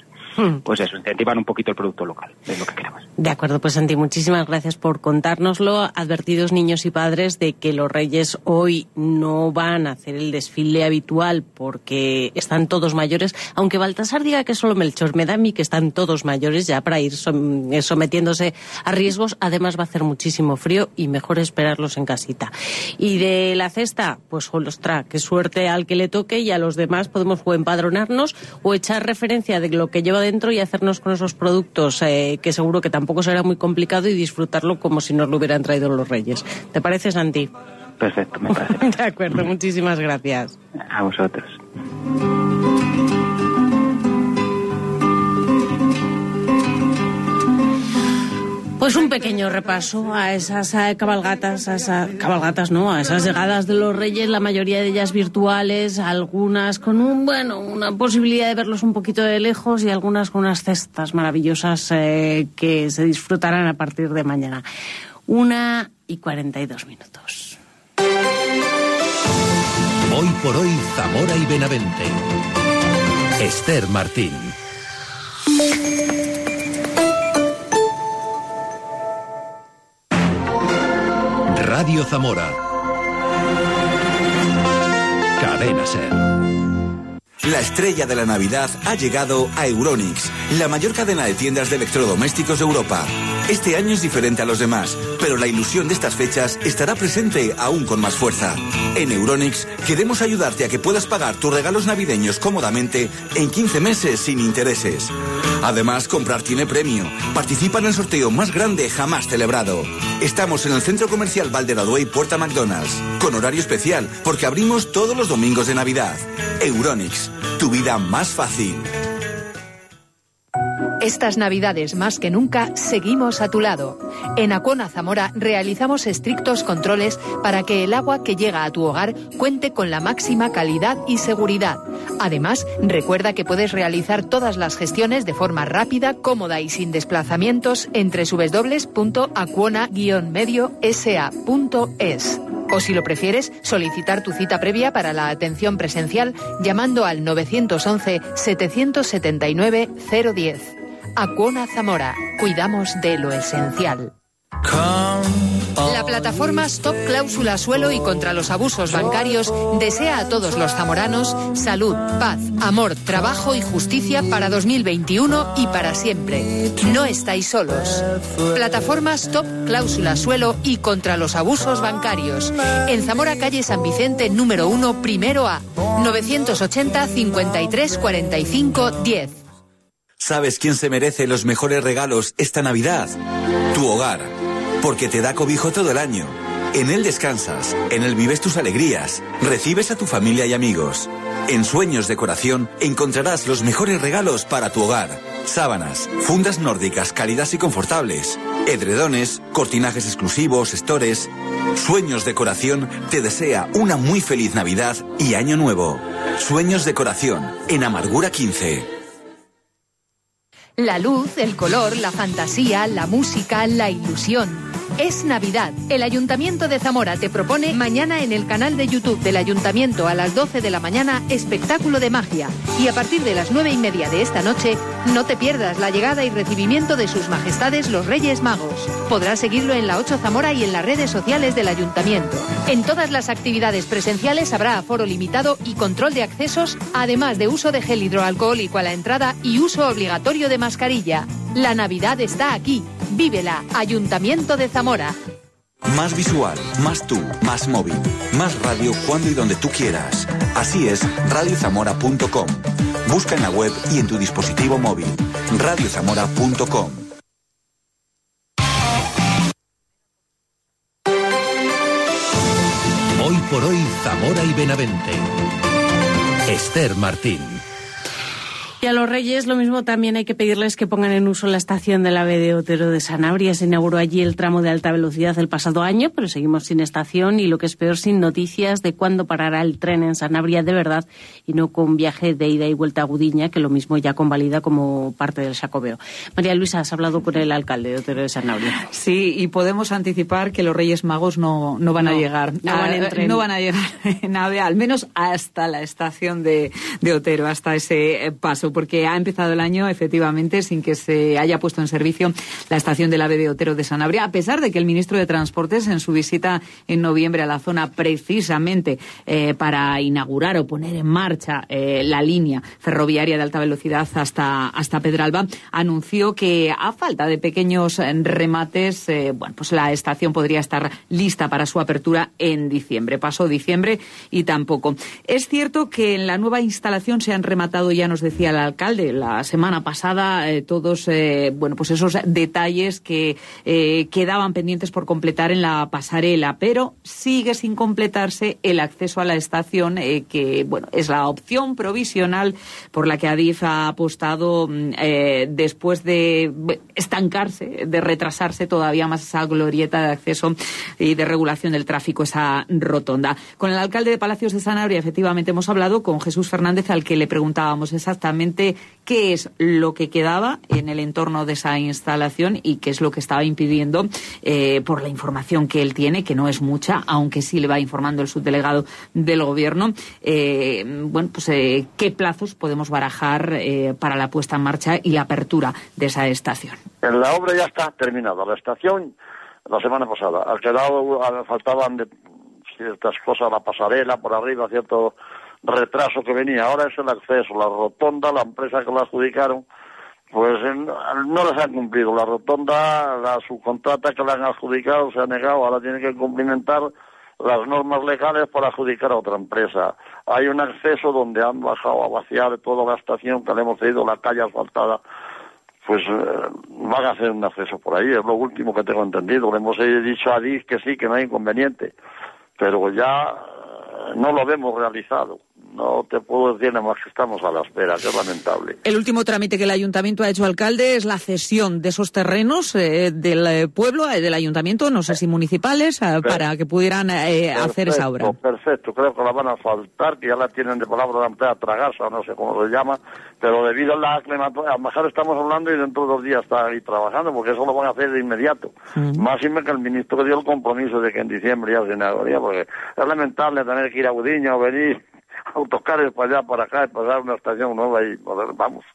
Pues eso, incentivar un poquito el producto local, es lo que queremos. De acuerdo, pues Santi, muchísimas gracias por contárnoslo. Advertidos niños y padres de que los reyes hoy no van a hacer el desfile habitual porque están todos mayores, aunque Baltasar diga que solo Melchor, me da a mí que están todos mayores ya para ir sometiéndose a riesgos. Además va a hacer muchísimo frío y mejor esperarlos en casita. Y de la cesta, pues ostra, qué suerte al que le toque y a los demás podemos o empadronarnos o echar referencia de lo que lleva dentro y hacernos con esos productos eh, que seguro que tampoco será muy complicado y disfrutarlo como si nos lo hubieran traído los reyes. ¿Te parece, Santi? Perfecto, me parece. De acuerdo, muchísimas gracias. A vosotros. Pues un pequeño repaso a esas eh, cabalgatas, a esas cabalgatas, no, a esas llegadas de los reyes, la mayoría de ellas virtuales, algunas con un, bueno, una posibilidad de verlos un poquito de lejos y algunas con unas cestas maravillosas eh, que se disfrutarán a partir de mañana. Una y cuarenta y dos minutos. Hoy por hoy, Zamora y Benavente. Esther Martín. Radio Zamora. Cadena Ser. La estrella de la Navidad ha llegado a Euronix, la mayor cadena de tiendas de electrodomésticos de Europa. Este año es diferente a los demás, pero la ilusión de estas fechas estará presente aún con más fuerza. En Euronix queremos ayudarte a que puedas pagar tus regalos navideños cómodamente en 15 meses sin intereses. Además, comprar tiene premio. Participa en el sorteo más grande jamás celebrado. Estamos en el Centro Comercial Valderadue y Puerta McDonald's, con horario especial, porque abrimos todos los domingos de Navidad. Euronix, tu vida más fácil. Estas navidades más que nunca seguimos a tu lado. En Acuona Zamora realizamos estrictos controles para que el agua que llega a tu hogar cuente con la máxima calidad y seguridad. Además, recuerda que puedes realizar todas las gestiones de forma rápida, cómoda y sin desplazamientos entre www.acuona-medio-sa.es. O si lo prefieres, solicitar tu cita previa para la atención presencial llamando al 911-779-010. Acuona Zamora. Cuidamos de lo esencial. La plataforma Stop Cláusula Suelo y contra los abusos bancarios desea a todos los zamoranos salud, paz, amor, trabajo y justicia para 2021 y para siempre. No estáis solos. Plataforma Stop Cláusula Suelo y contra los abusos bancarios. En Zamora Calle San Vicente número 1, primero A. 980 53 45 10. ¿Sabes quién se merece los mejores regalos esta Navidad? Tu hogar. Porque te da cobijo todo el año. En él descansas, en él vives tus alegrías, recibes a tu familia y amigos. En Sueños Decoración encontrarás los mejores regalos para tu hogar. Sábanas, fundas nórdicas cálidas y confortables, edredones, cortinajes exclusivos, estores. Sueños Decoración te desea una muy feliz Navidad y Año Nuevo. Sueños Decoración, en Amargura 15. La luz, el color, la fantasía, la música, la ilusión. Es Navidad. El Ayuntamiento de Zamora te propone mañana en el canal de YouTube del Ayuntamiento a las 12 de la mañana espectáculo de magia. Y a partir de las 9 y media de esta noche, no te pierdas la llegada y recibimiento de sus majestades los Reyes Magos. Podrás seguirlo en la 8 Zamora y en las redes sociales del Ayuntamiento. En todas las actividades presenciales habrá aforo limitado y control de accesos, además de uso de gel hidroalcohólico a la entrada y uso obligatorio de mascarilla. La Navidad está aquí. Vívela, Ayuntamiento de Zamora. Más visual, más tú, más móvil, más radio cuando y donde tú quieras. Así es, radiozamora.com. Busca en la web y en tu dispositivo móvil. radiozamora.com. Hoy por hoy, Zamora y Benavente. Esther Martín. Y a los Reyes lo mismo también hay que pedirles que pongan en uso la estación de la B de Otero de Sanabria. Se inauguró allí el tramo de alta velocidad el pasado año, pero seguimos sin estación y lo que es peor, sin noticias de cuándo parará el tren en Sanabria de verdad y no con viaje de ida y vuelta a Gudiña, que lo mismo ya convalida como parte del Sacobeo. María Luisa, has hablado con el alcalde de Otero de Sanabria. Sí, y podemos anticipar que los Reyes Magos no, no van a llegar. no van en Ah, tren. no van a llegar en AVE, al menos hasta la estación de, de Otero, hasta ese eh, porque ha empezado el año efectivamente sin que se haya puesto en servicio la estación del AVE de Otero de Sanabria, a pesar de que el ministro de Transportes en su visita en noviembre a la zona precisamente eh, para inaugurar o poner en marcha eh, la línea ferroviaria de alta velocidad hasta, hasta Pedralba, anunció que a falta de pequeños remates, eh, bueno, pues la estación podría estar lista para su apertura en diciembre. Pasó diciembre y tampoco. Es cierto que en la nueva instalación se han rematado, ya nos decía el alcalde, la semana pasada, eh, todos, eh, bueno, pues esos detalles que eh, quedaban pendientes por completar en la pasarela, pero sigue sin completarse el acceso a la estación, que, bueno, es la opción provisional por la que Adif ha apostado mm, después de estancarse, de retrasarse todavía más esa glorieta de acceso y de regulación del tráfico, esa rotonda. Con el alcalde de Palacios de Sanabria, efectivamente, hemos hablado con Jesús Fernández, al que le preguntábamos exactamente qué es lo que quedaba en el entorno de esa instalación y qué es lo que estaba impidiendo, eh, por la información que él tiene, que no es mucha, aunque sí le va informando el subdelegado del Gobierno, eh, bueno, pues eh, qué plazos podemos barajar eh, para la puesta en marcha y la apertura de esa estación. La obra ya está terminada. La estación, la semana pasada, ha quedado, faltaban de ciertas cosas, la pasarela por arriba, cierto retraso que venía. Ahora es el acceso, la rotonda, la empresa que la adjudicaron, pues no les han cumplido. La rotonda, la subcontrata que la han adjudicado se ha negado, ahora tienen que cumplimentar las normas legales para adjudicar a otra empresa. Hay un acceso donde han bajado a vaciar toda la estación que le hemos cedido, la calle asfaltada pues eh, van a hacer un acceso por ahí, es lo último que tengo entendido. Le hemos dicho a DIS que sí, que no hay inconveniente, pero ya eh, no lo vemos realizado. No te puedo decir nada más que estamos a la espera, que es lamentable. El último trámite que el ayuntamiento ha hecho alcalde es la cesión de esos terrenos eh, del eh, pueblo, eh, del ayuntamiento, no sé si municipales, eh, para que pudieran eh, hacer esa obra. Perfecto, Perfecto, creo que la van a faltar, que ya la tienen de palabra de emplea tragasa, no sé cómo se llama, pero debido a la aclimatoria, a lo mejor estamos hablando y dentro de dos días está ahí trabajando, porque eso lo van a hacer de inmediato. Más y que el ministro dio el compromiso de que en diciembre ya se inauguraría, porque es lamentable tener que ir a Budiño o venir autocares para allá, para acá, y pasar una estación nueva y poder, vamos,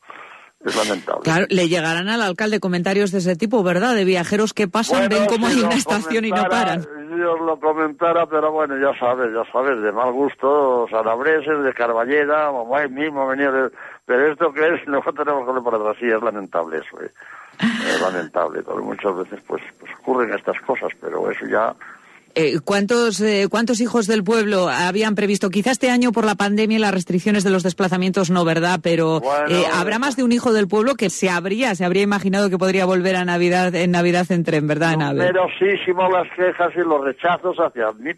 es lamentable. Claro, le llegarán al alcalde comentarios de ese tipo, ¿verdad? De viajeros que pasan, Bueno, ven cómo si hay una estación y no paran. Si os lo comentara, pero bueno, ya sabes, ya sabes, de mal gusto, salabreses, de Carballeda, mamá y mismo venía de... Pero esto que es, luego tenemos que ver para atrás, sí, es lamentable eso, eh. es lamentable, pero muchas veces pues, pues ocurren estas cosas, pero eso ya Eh, ¿cuántos, eh, ¿Cuántos hijos del pueblo habían previsto? Quizá este año por la pandemia y las restricciones de los desplazamientos no, ¿verdad? Pero eh, habrá más de un hijo del pueblo que se habría, se habría imaginado que podría volver a Navidad en Navidad en tren, ¿verdad, Nave? Numerosísimo las quejas y los rechazos hacia mí,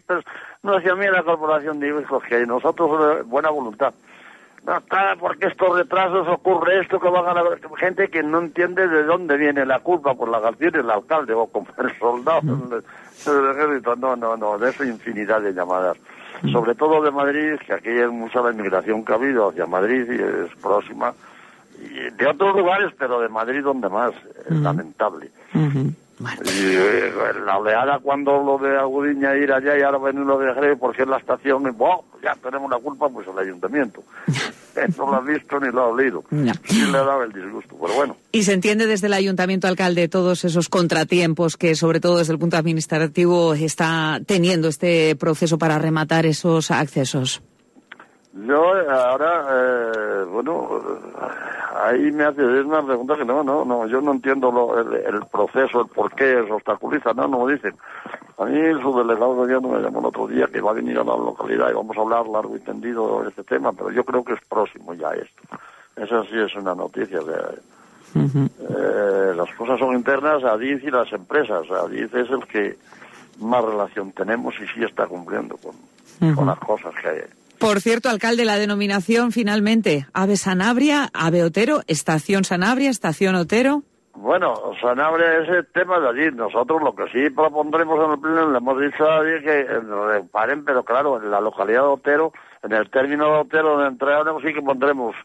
no hacia mí la corporación de hijos, que nosotros buena voluntad. No está porque estos retrasos ocurre esto que van a la gente que no entiende de dónde viene la culpa por la canción el alcalde o con el soldado del ejército. No, no, no, de eso infinidad de llamadas. Sobre todo de Madrid, que aquí es mucha la inmigración que ha habido hacia Madrid y es próxima. Y de otros lugares, pero de Madrid donde más. Es lamentable. Y eh, la oleada cuando lo de Agudiña ir allá y ahora venir lo de Jerez porque es la estación y ¡boh! ya tenemos la culpa pues el ayuntamiento. no lo ha visto ni lo ha oído. Sí le dado el disgusto, pero bueno. Y se entiende desde el ayuntamiento alcalde todos esos contratiempos que sobre todo desde el punto administrativo está teniendo este proceso para rematar esos accesos. Yo ahora, eh, bueno, ahí me hace una pregunta que no, no, no, yo no entiendo lo, el, proceso, el por qué se obstaculiza, no, no lo dicen. A mí su delegado de me llamó el otro día que va a venir a la localidad y vamos a hablar largo y tendido de este tema, pero yo creo que es próximo ya esto. Esa sí es una noticia. eh, las cosas son internas a DIF y las empresas. DIF es el que más relación tenemos y sí está cumpliendo con, con las cosas que hay. Por cierto, alcalde, la denominación finalmente, Ave Sanabria, Ave Otero, Estación Sanabria, Estación Otero. Bueno, Sanabria es el tema de allí. Nosotros lo que sí propondremos en el pleno, le hemos dicho a nadie que eh, paren, pero claro, en la localidad de Otero, en el término de Otero de entregaremos sí que pondremos,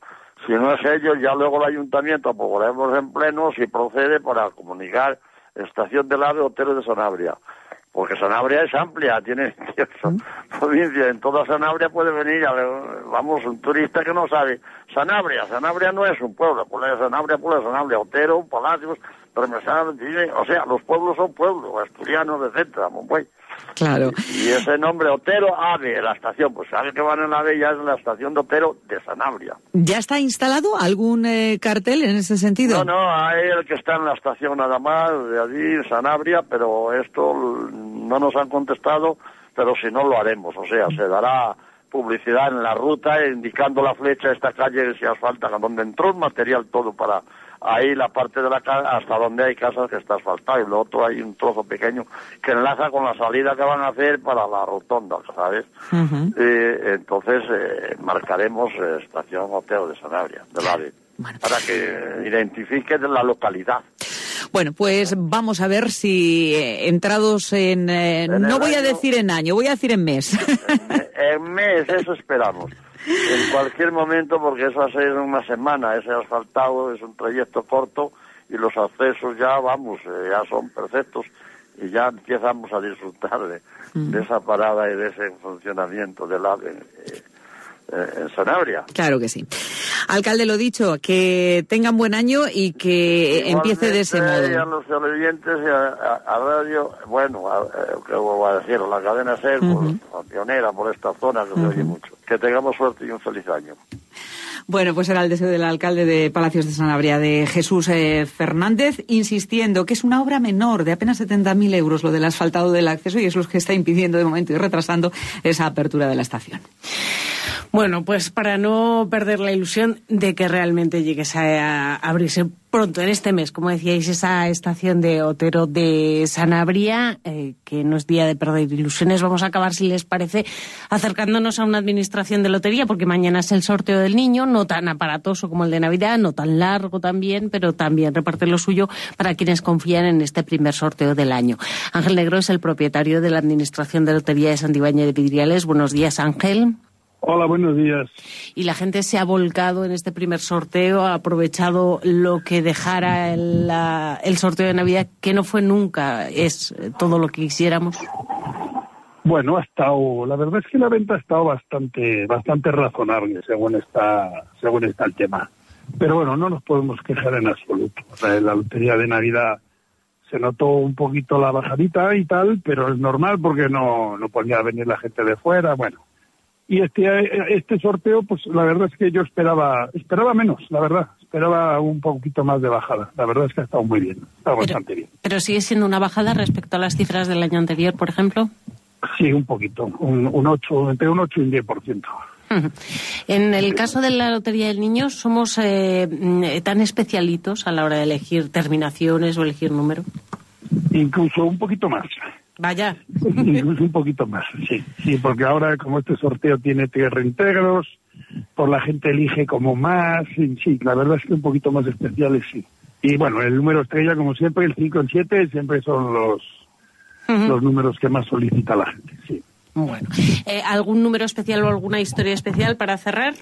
si no es ellos, ya luego el ayuntamiento, pues volvemos en pleno si procede para comunicar Estación del Ave Otero de Sanabria porque Sanabria es amplia, tiene provincia, en toda Sanabria puede venir, vamos, un turista que no sabe. Sanabria, Sanabria no es un pueblo, pues Sanabria, pues Sanabria, Otero, Palacios, o sea, los pueblos son pueblos, asturianos, etcétera, pues. Claro. Y, ese nombre, Otero Ave, la estación, pues sabe que van en la Ave, ya es la estación de Otero de Sanabria. ¿Ya está instalado algún eh, cartel en ese sentido? No, no, hay el que está en la estación nada más, de allí, Sanabria, pero esto no nos han contestado, pero si no lo haremos, o sea, se dará publicidad en la ruta indicando la flecha esta calle si asfalta, donde entró el material todo para ahí la parte de la casa hasta donde hay casas que está asfaltada y lo otro hay un trozo pequeño que enlaza con la salida que van a hacer para la rotonda, ¿sabes? entonces eh, marcaremos eh, estación Hotel de Sanabria, de la para que identifique la localidad. Bueno, pues vamos a ver si eh, entrados en... no voy a decir en año, voy a decir en mes. en mes, eso esperamos en cualquier momento, porque eso va a ser una semana, ese asfaltado es un trayecto corto y los accesos ya, vamos, eh, ya son perfectos y ya empezamos a disfrutar de, Mm. esa parada y de ese funcionamiento del AVE eh, en Sanabria. Claro que sí. Alcalde, lo dicho, que tengan buen año y que empiece de ese Igualmente, Y a modo. los televidentes y a, a- a radio, bueno, a, eh, que voy a decir, la cadena SER, por- pionera por esta zona que se oye mucho. Que tengamos suerte y un feliz año. Bueno, pues era el deseo del alcalde de Palacios de Sanabria, de Jesús eh, Fernández, insistiendo que es una obra menor de apenas 70.000 euros lo del asfaltado del acceso y es lo que está impidiendo de momento y retrasando esa apertura de la estación. Bueno, pues para no perder la ilusión de que realmente llegues a, abrirse pronto en este mes, como decíais, esa estación de Otero de Sanabria, eh, que no es día de perder ilusiones. Vamos a acabar, si les parece, acercándonos a una administración de lotería, porque mañana es el sorteo del niño, no tan aparatoso como el de Navidad, no tan largo también, pero también reparte lo suyo para quienes confían en este primer sorteo del año. Ángel Negro es el propietario de la administración de lotería de Santibáñez de Vidriales. Buenos días, Ángel. Hola, buenos días. y la gente se ha volcado en este primer sorteo, ha aprovechado lo que dejara el, la- el sorteo de Navidad, que no fue nunca, es todo lo que quisiéramos. Bueno, ha estado, la verdad es que la venta ha estado bastante, bastante razonable según está, según está el tema. Pero bueno, no nos podemos quejar en absoluto. O sea, la lotería de Navidad se notó un poquito la bajadita y tal, pero es normal porque no, no podía venir la gente de fuera, bueno. Y este, este sorteo, pues la verdad es que yo esperaba, esperaba menos, la verdad. Esperaba un poquito más de bajada. La verdad es que ha estado muy bien, está bastante bien. Pero sigue siendo una bajada respecto a las cifras del año anterior, por ejemplo. Sí, un poquito, un, un 8, entre un 8 y un 10%. En el caso de la Lotería del Niño, ¿somos eh, mm, tan especialitos a la hora de elegir terminaciones o elegir número? Incluso un poquito más. Vaya. Incluso un poquito más, sí. Sí, porque ahora como este sorteo tiene tres reintegros, por la gente elige como más, sí, sí, la verdad es que un poquito más especiales, sí. Y bueno, el número estrella, como siempre, el 5 y el 7, siempre son los, los números que más solicita la gente, sí. Bueno. Eh, ¿Algún número especial o alguna historia especial para cerrar?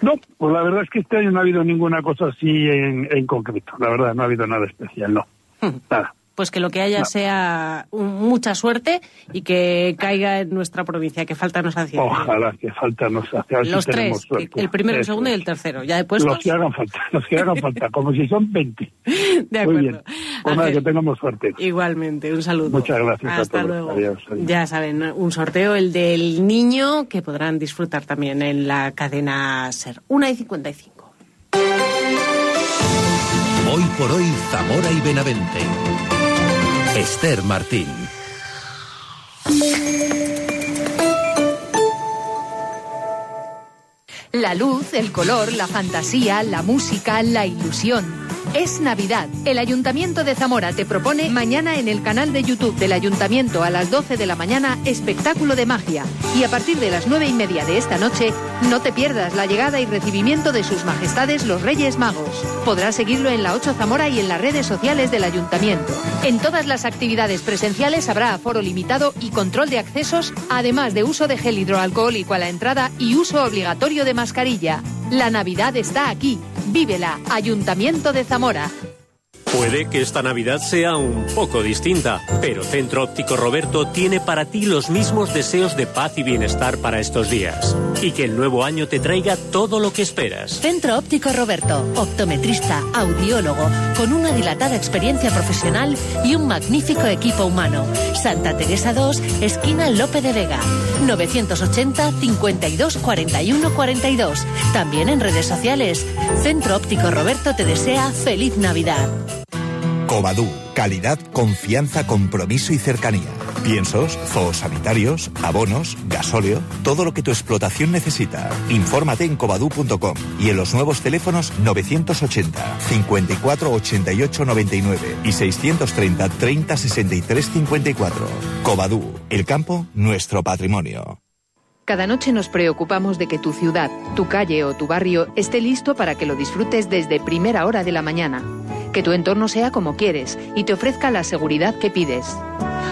No, pues la verdad es que este año no ha habido ninguna cosa así en, en concreto. La verdad, no ha habido nada especial, no. Nada. Pues que lo que haya No. sea un- mucha suerte y que caiga en nuestra provincia, que falta nos hacía. Ojalá que falta nos hace. a ver si Los tenemos tres, suerte. el primero, el segundo y el tercero. Ya de puestos. Los que hagan falta, los que hagan falta, como si son 20. De acuerdo. Muy bien. Pues nada, que tengamos suerte. Igualmente, un saludo. Muchas gracias Hasta a todos. luego. Adiós, adiós. Ya saben, un sorteo, el del niño, que podrán disfrutar también en la cadena SER. Una y 55. Hoy por hoy, Zamora y Benavente. Esther Martín. La luz, el color, la fantasía, la música, la ilusión. Es Navidad. El Ayuntamiento de Zamora te propone mañana en el canal de YouTube del Ayuntamiento a las 12 de la mañana espectáculo de magia. Y a partir de las 9 y media de esta noche, no te pierdas la llegada y recibimiento de sus majestades los Reyes Magos. Podrás seguirlo en la 8 Zamora y en las redes sociales del Ayuntamiento. En todas las actividades presenciales habrá aforo limitado y control de accesos, además de uso de gel hidroalcohólico a la entrada y uso obligatorio de mascarilla. La Navidad está aquí. Vívela, Ayuntamiento de Zamora. Puede que esta Navidad sea un poco distinta, pero Centro Óptico Roberto tiene para ti los mismos deseos de paz y bienestar para estos días. Y que el nuevo año te traiga todo lo que esperas. Centro Óptico Roberto, optometrista, audiólogo, con una dilatada experiencia profesional y un magnífico equipo humano. Santa Teresa 2, esquina Lope de Vega. 980 52 41 42. También en redes sociales. Centro Óptico Roberto te desea feliz Navidad. Covadú, calidad, confianza, compromiso y cercanía. Piensos, zoosanitarios, abonos, gasóleo, todo lo que tu explotación necesita. Infórmate en covadú.com y en los nuevos teléfonos 980 54 88 99 y 630 30 63 54. Covadú, el campo, nuestro patrimonio. Cada noche nos preocupamos de que tu ciudad, tu calle o tu barrio esté listo para que lo disfrutes desde primera hora de la mañana. Que tu entorno sea como quieres y te ofrezca la seguridad que pides.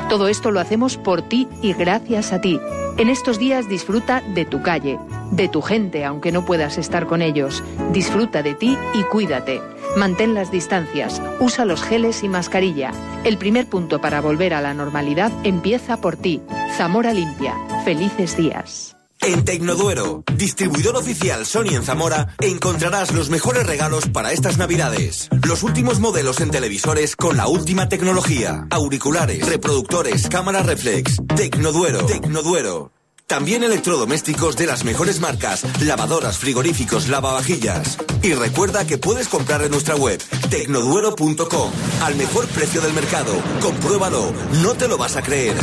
Todo esto lo hacemos por ti y gracias a ti. En estos días disfruta de tu calle, de tu gente aunque no puedas estar con ellos. Disfruta de ti y cuídate. Mantén las distancias, usa los geles y mascarilla. El primer punto para volver a la normalidad empieza por ti. Zamora Limpia. Felices días. En Tecnoduero, distribuidor oficial Sony en Zamora, encontrarás los mejores regalos para estas navidades. Los últimos modelos en televisores con la última tecnología. Auriculares, reproductores, cámara reflex. Tecnoduero. Tecnoduero. También electrodomésticos de las mejores marcas, lavadoras, frigoríficos, lavavajillas. Y recuerda que puedes comprar en nuestra web, tecnoduero.com, al mejor precio del mercado. Compruébalo, no te lo vas a creer.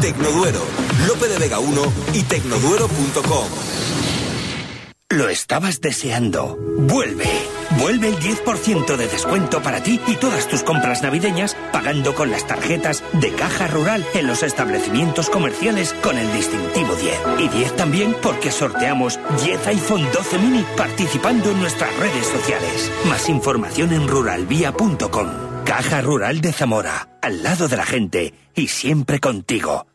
Tecnoduero, Lope de Vega 1 y tecnoduero.com. Lo estabas deseando. Vuelve. Vuelve el 10% de descuento para ti y todas tus compras navideñas pagando con las tarjetas de Caja Rural en los establecimientos comerciales con el distintivo 10. Y 10 también porque sorteamos 10 iPhone 12 mini participando en nuestras redes sociales. Más información en ruralvía.com. Caja Rural de Zamora. Al lado de la gente y siempre contigo.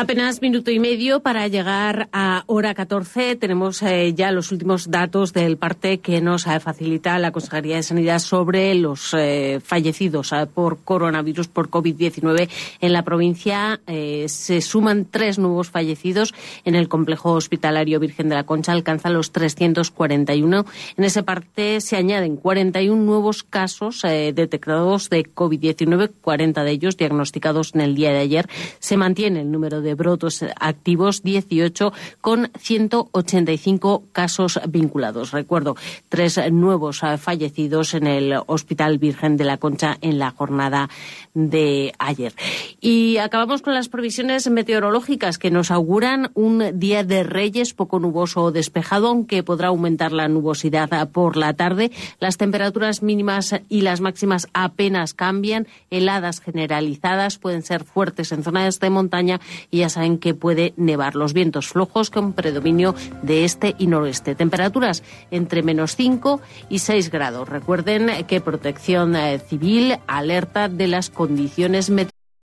Apenas minuto y medio para llegar a hora 14. Tenemos eh, ya los últimos datos del parte que nos eh, facilita la Consejería de Sanidad sobre los eh, fallecidos por coronavirus, por COVID-19 en la provincia. Se suman tres nuevos fallecidos en el complejo hospitalario Virgen de la Concha, alcanza los 341. En ese parte se añaden 41 nuevos casos detectados de COVID-19, 40 de ellos diagnosticados en el día de ayer. Se mantiene el número de de brotes activos, 18 con 185 casos vinculados. Recuerdo, tres nuevos fallecidos en el Hospital Virgen de la Concha en la jornada de ayer. Y acabamos con las previsiones meteorológicas que nos auguran un día de Reyes poco nuboso o despejado, aunque podrá aumentar la nubosidad por la tarde. Las temperaturas mínimas y las máximas apenas cambian. Heladas generalizadas pueden ser fuertes en zonas de montaña y ya saben que puede nevar. Los vientos flojos con predominio de este y noroeste. Temperaturas entre menos 5 y 6 grados. Recuerden que Protección eh, Civil alerta de las condiciones meteorológicas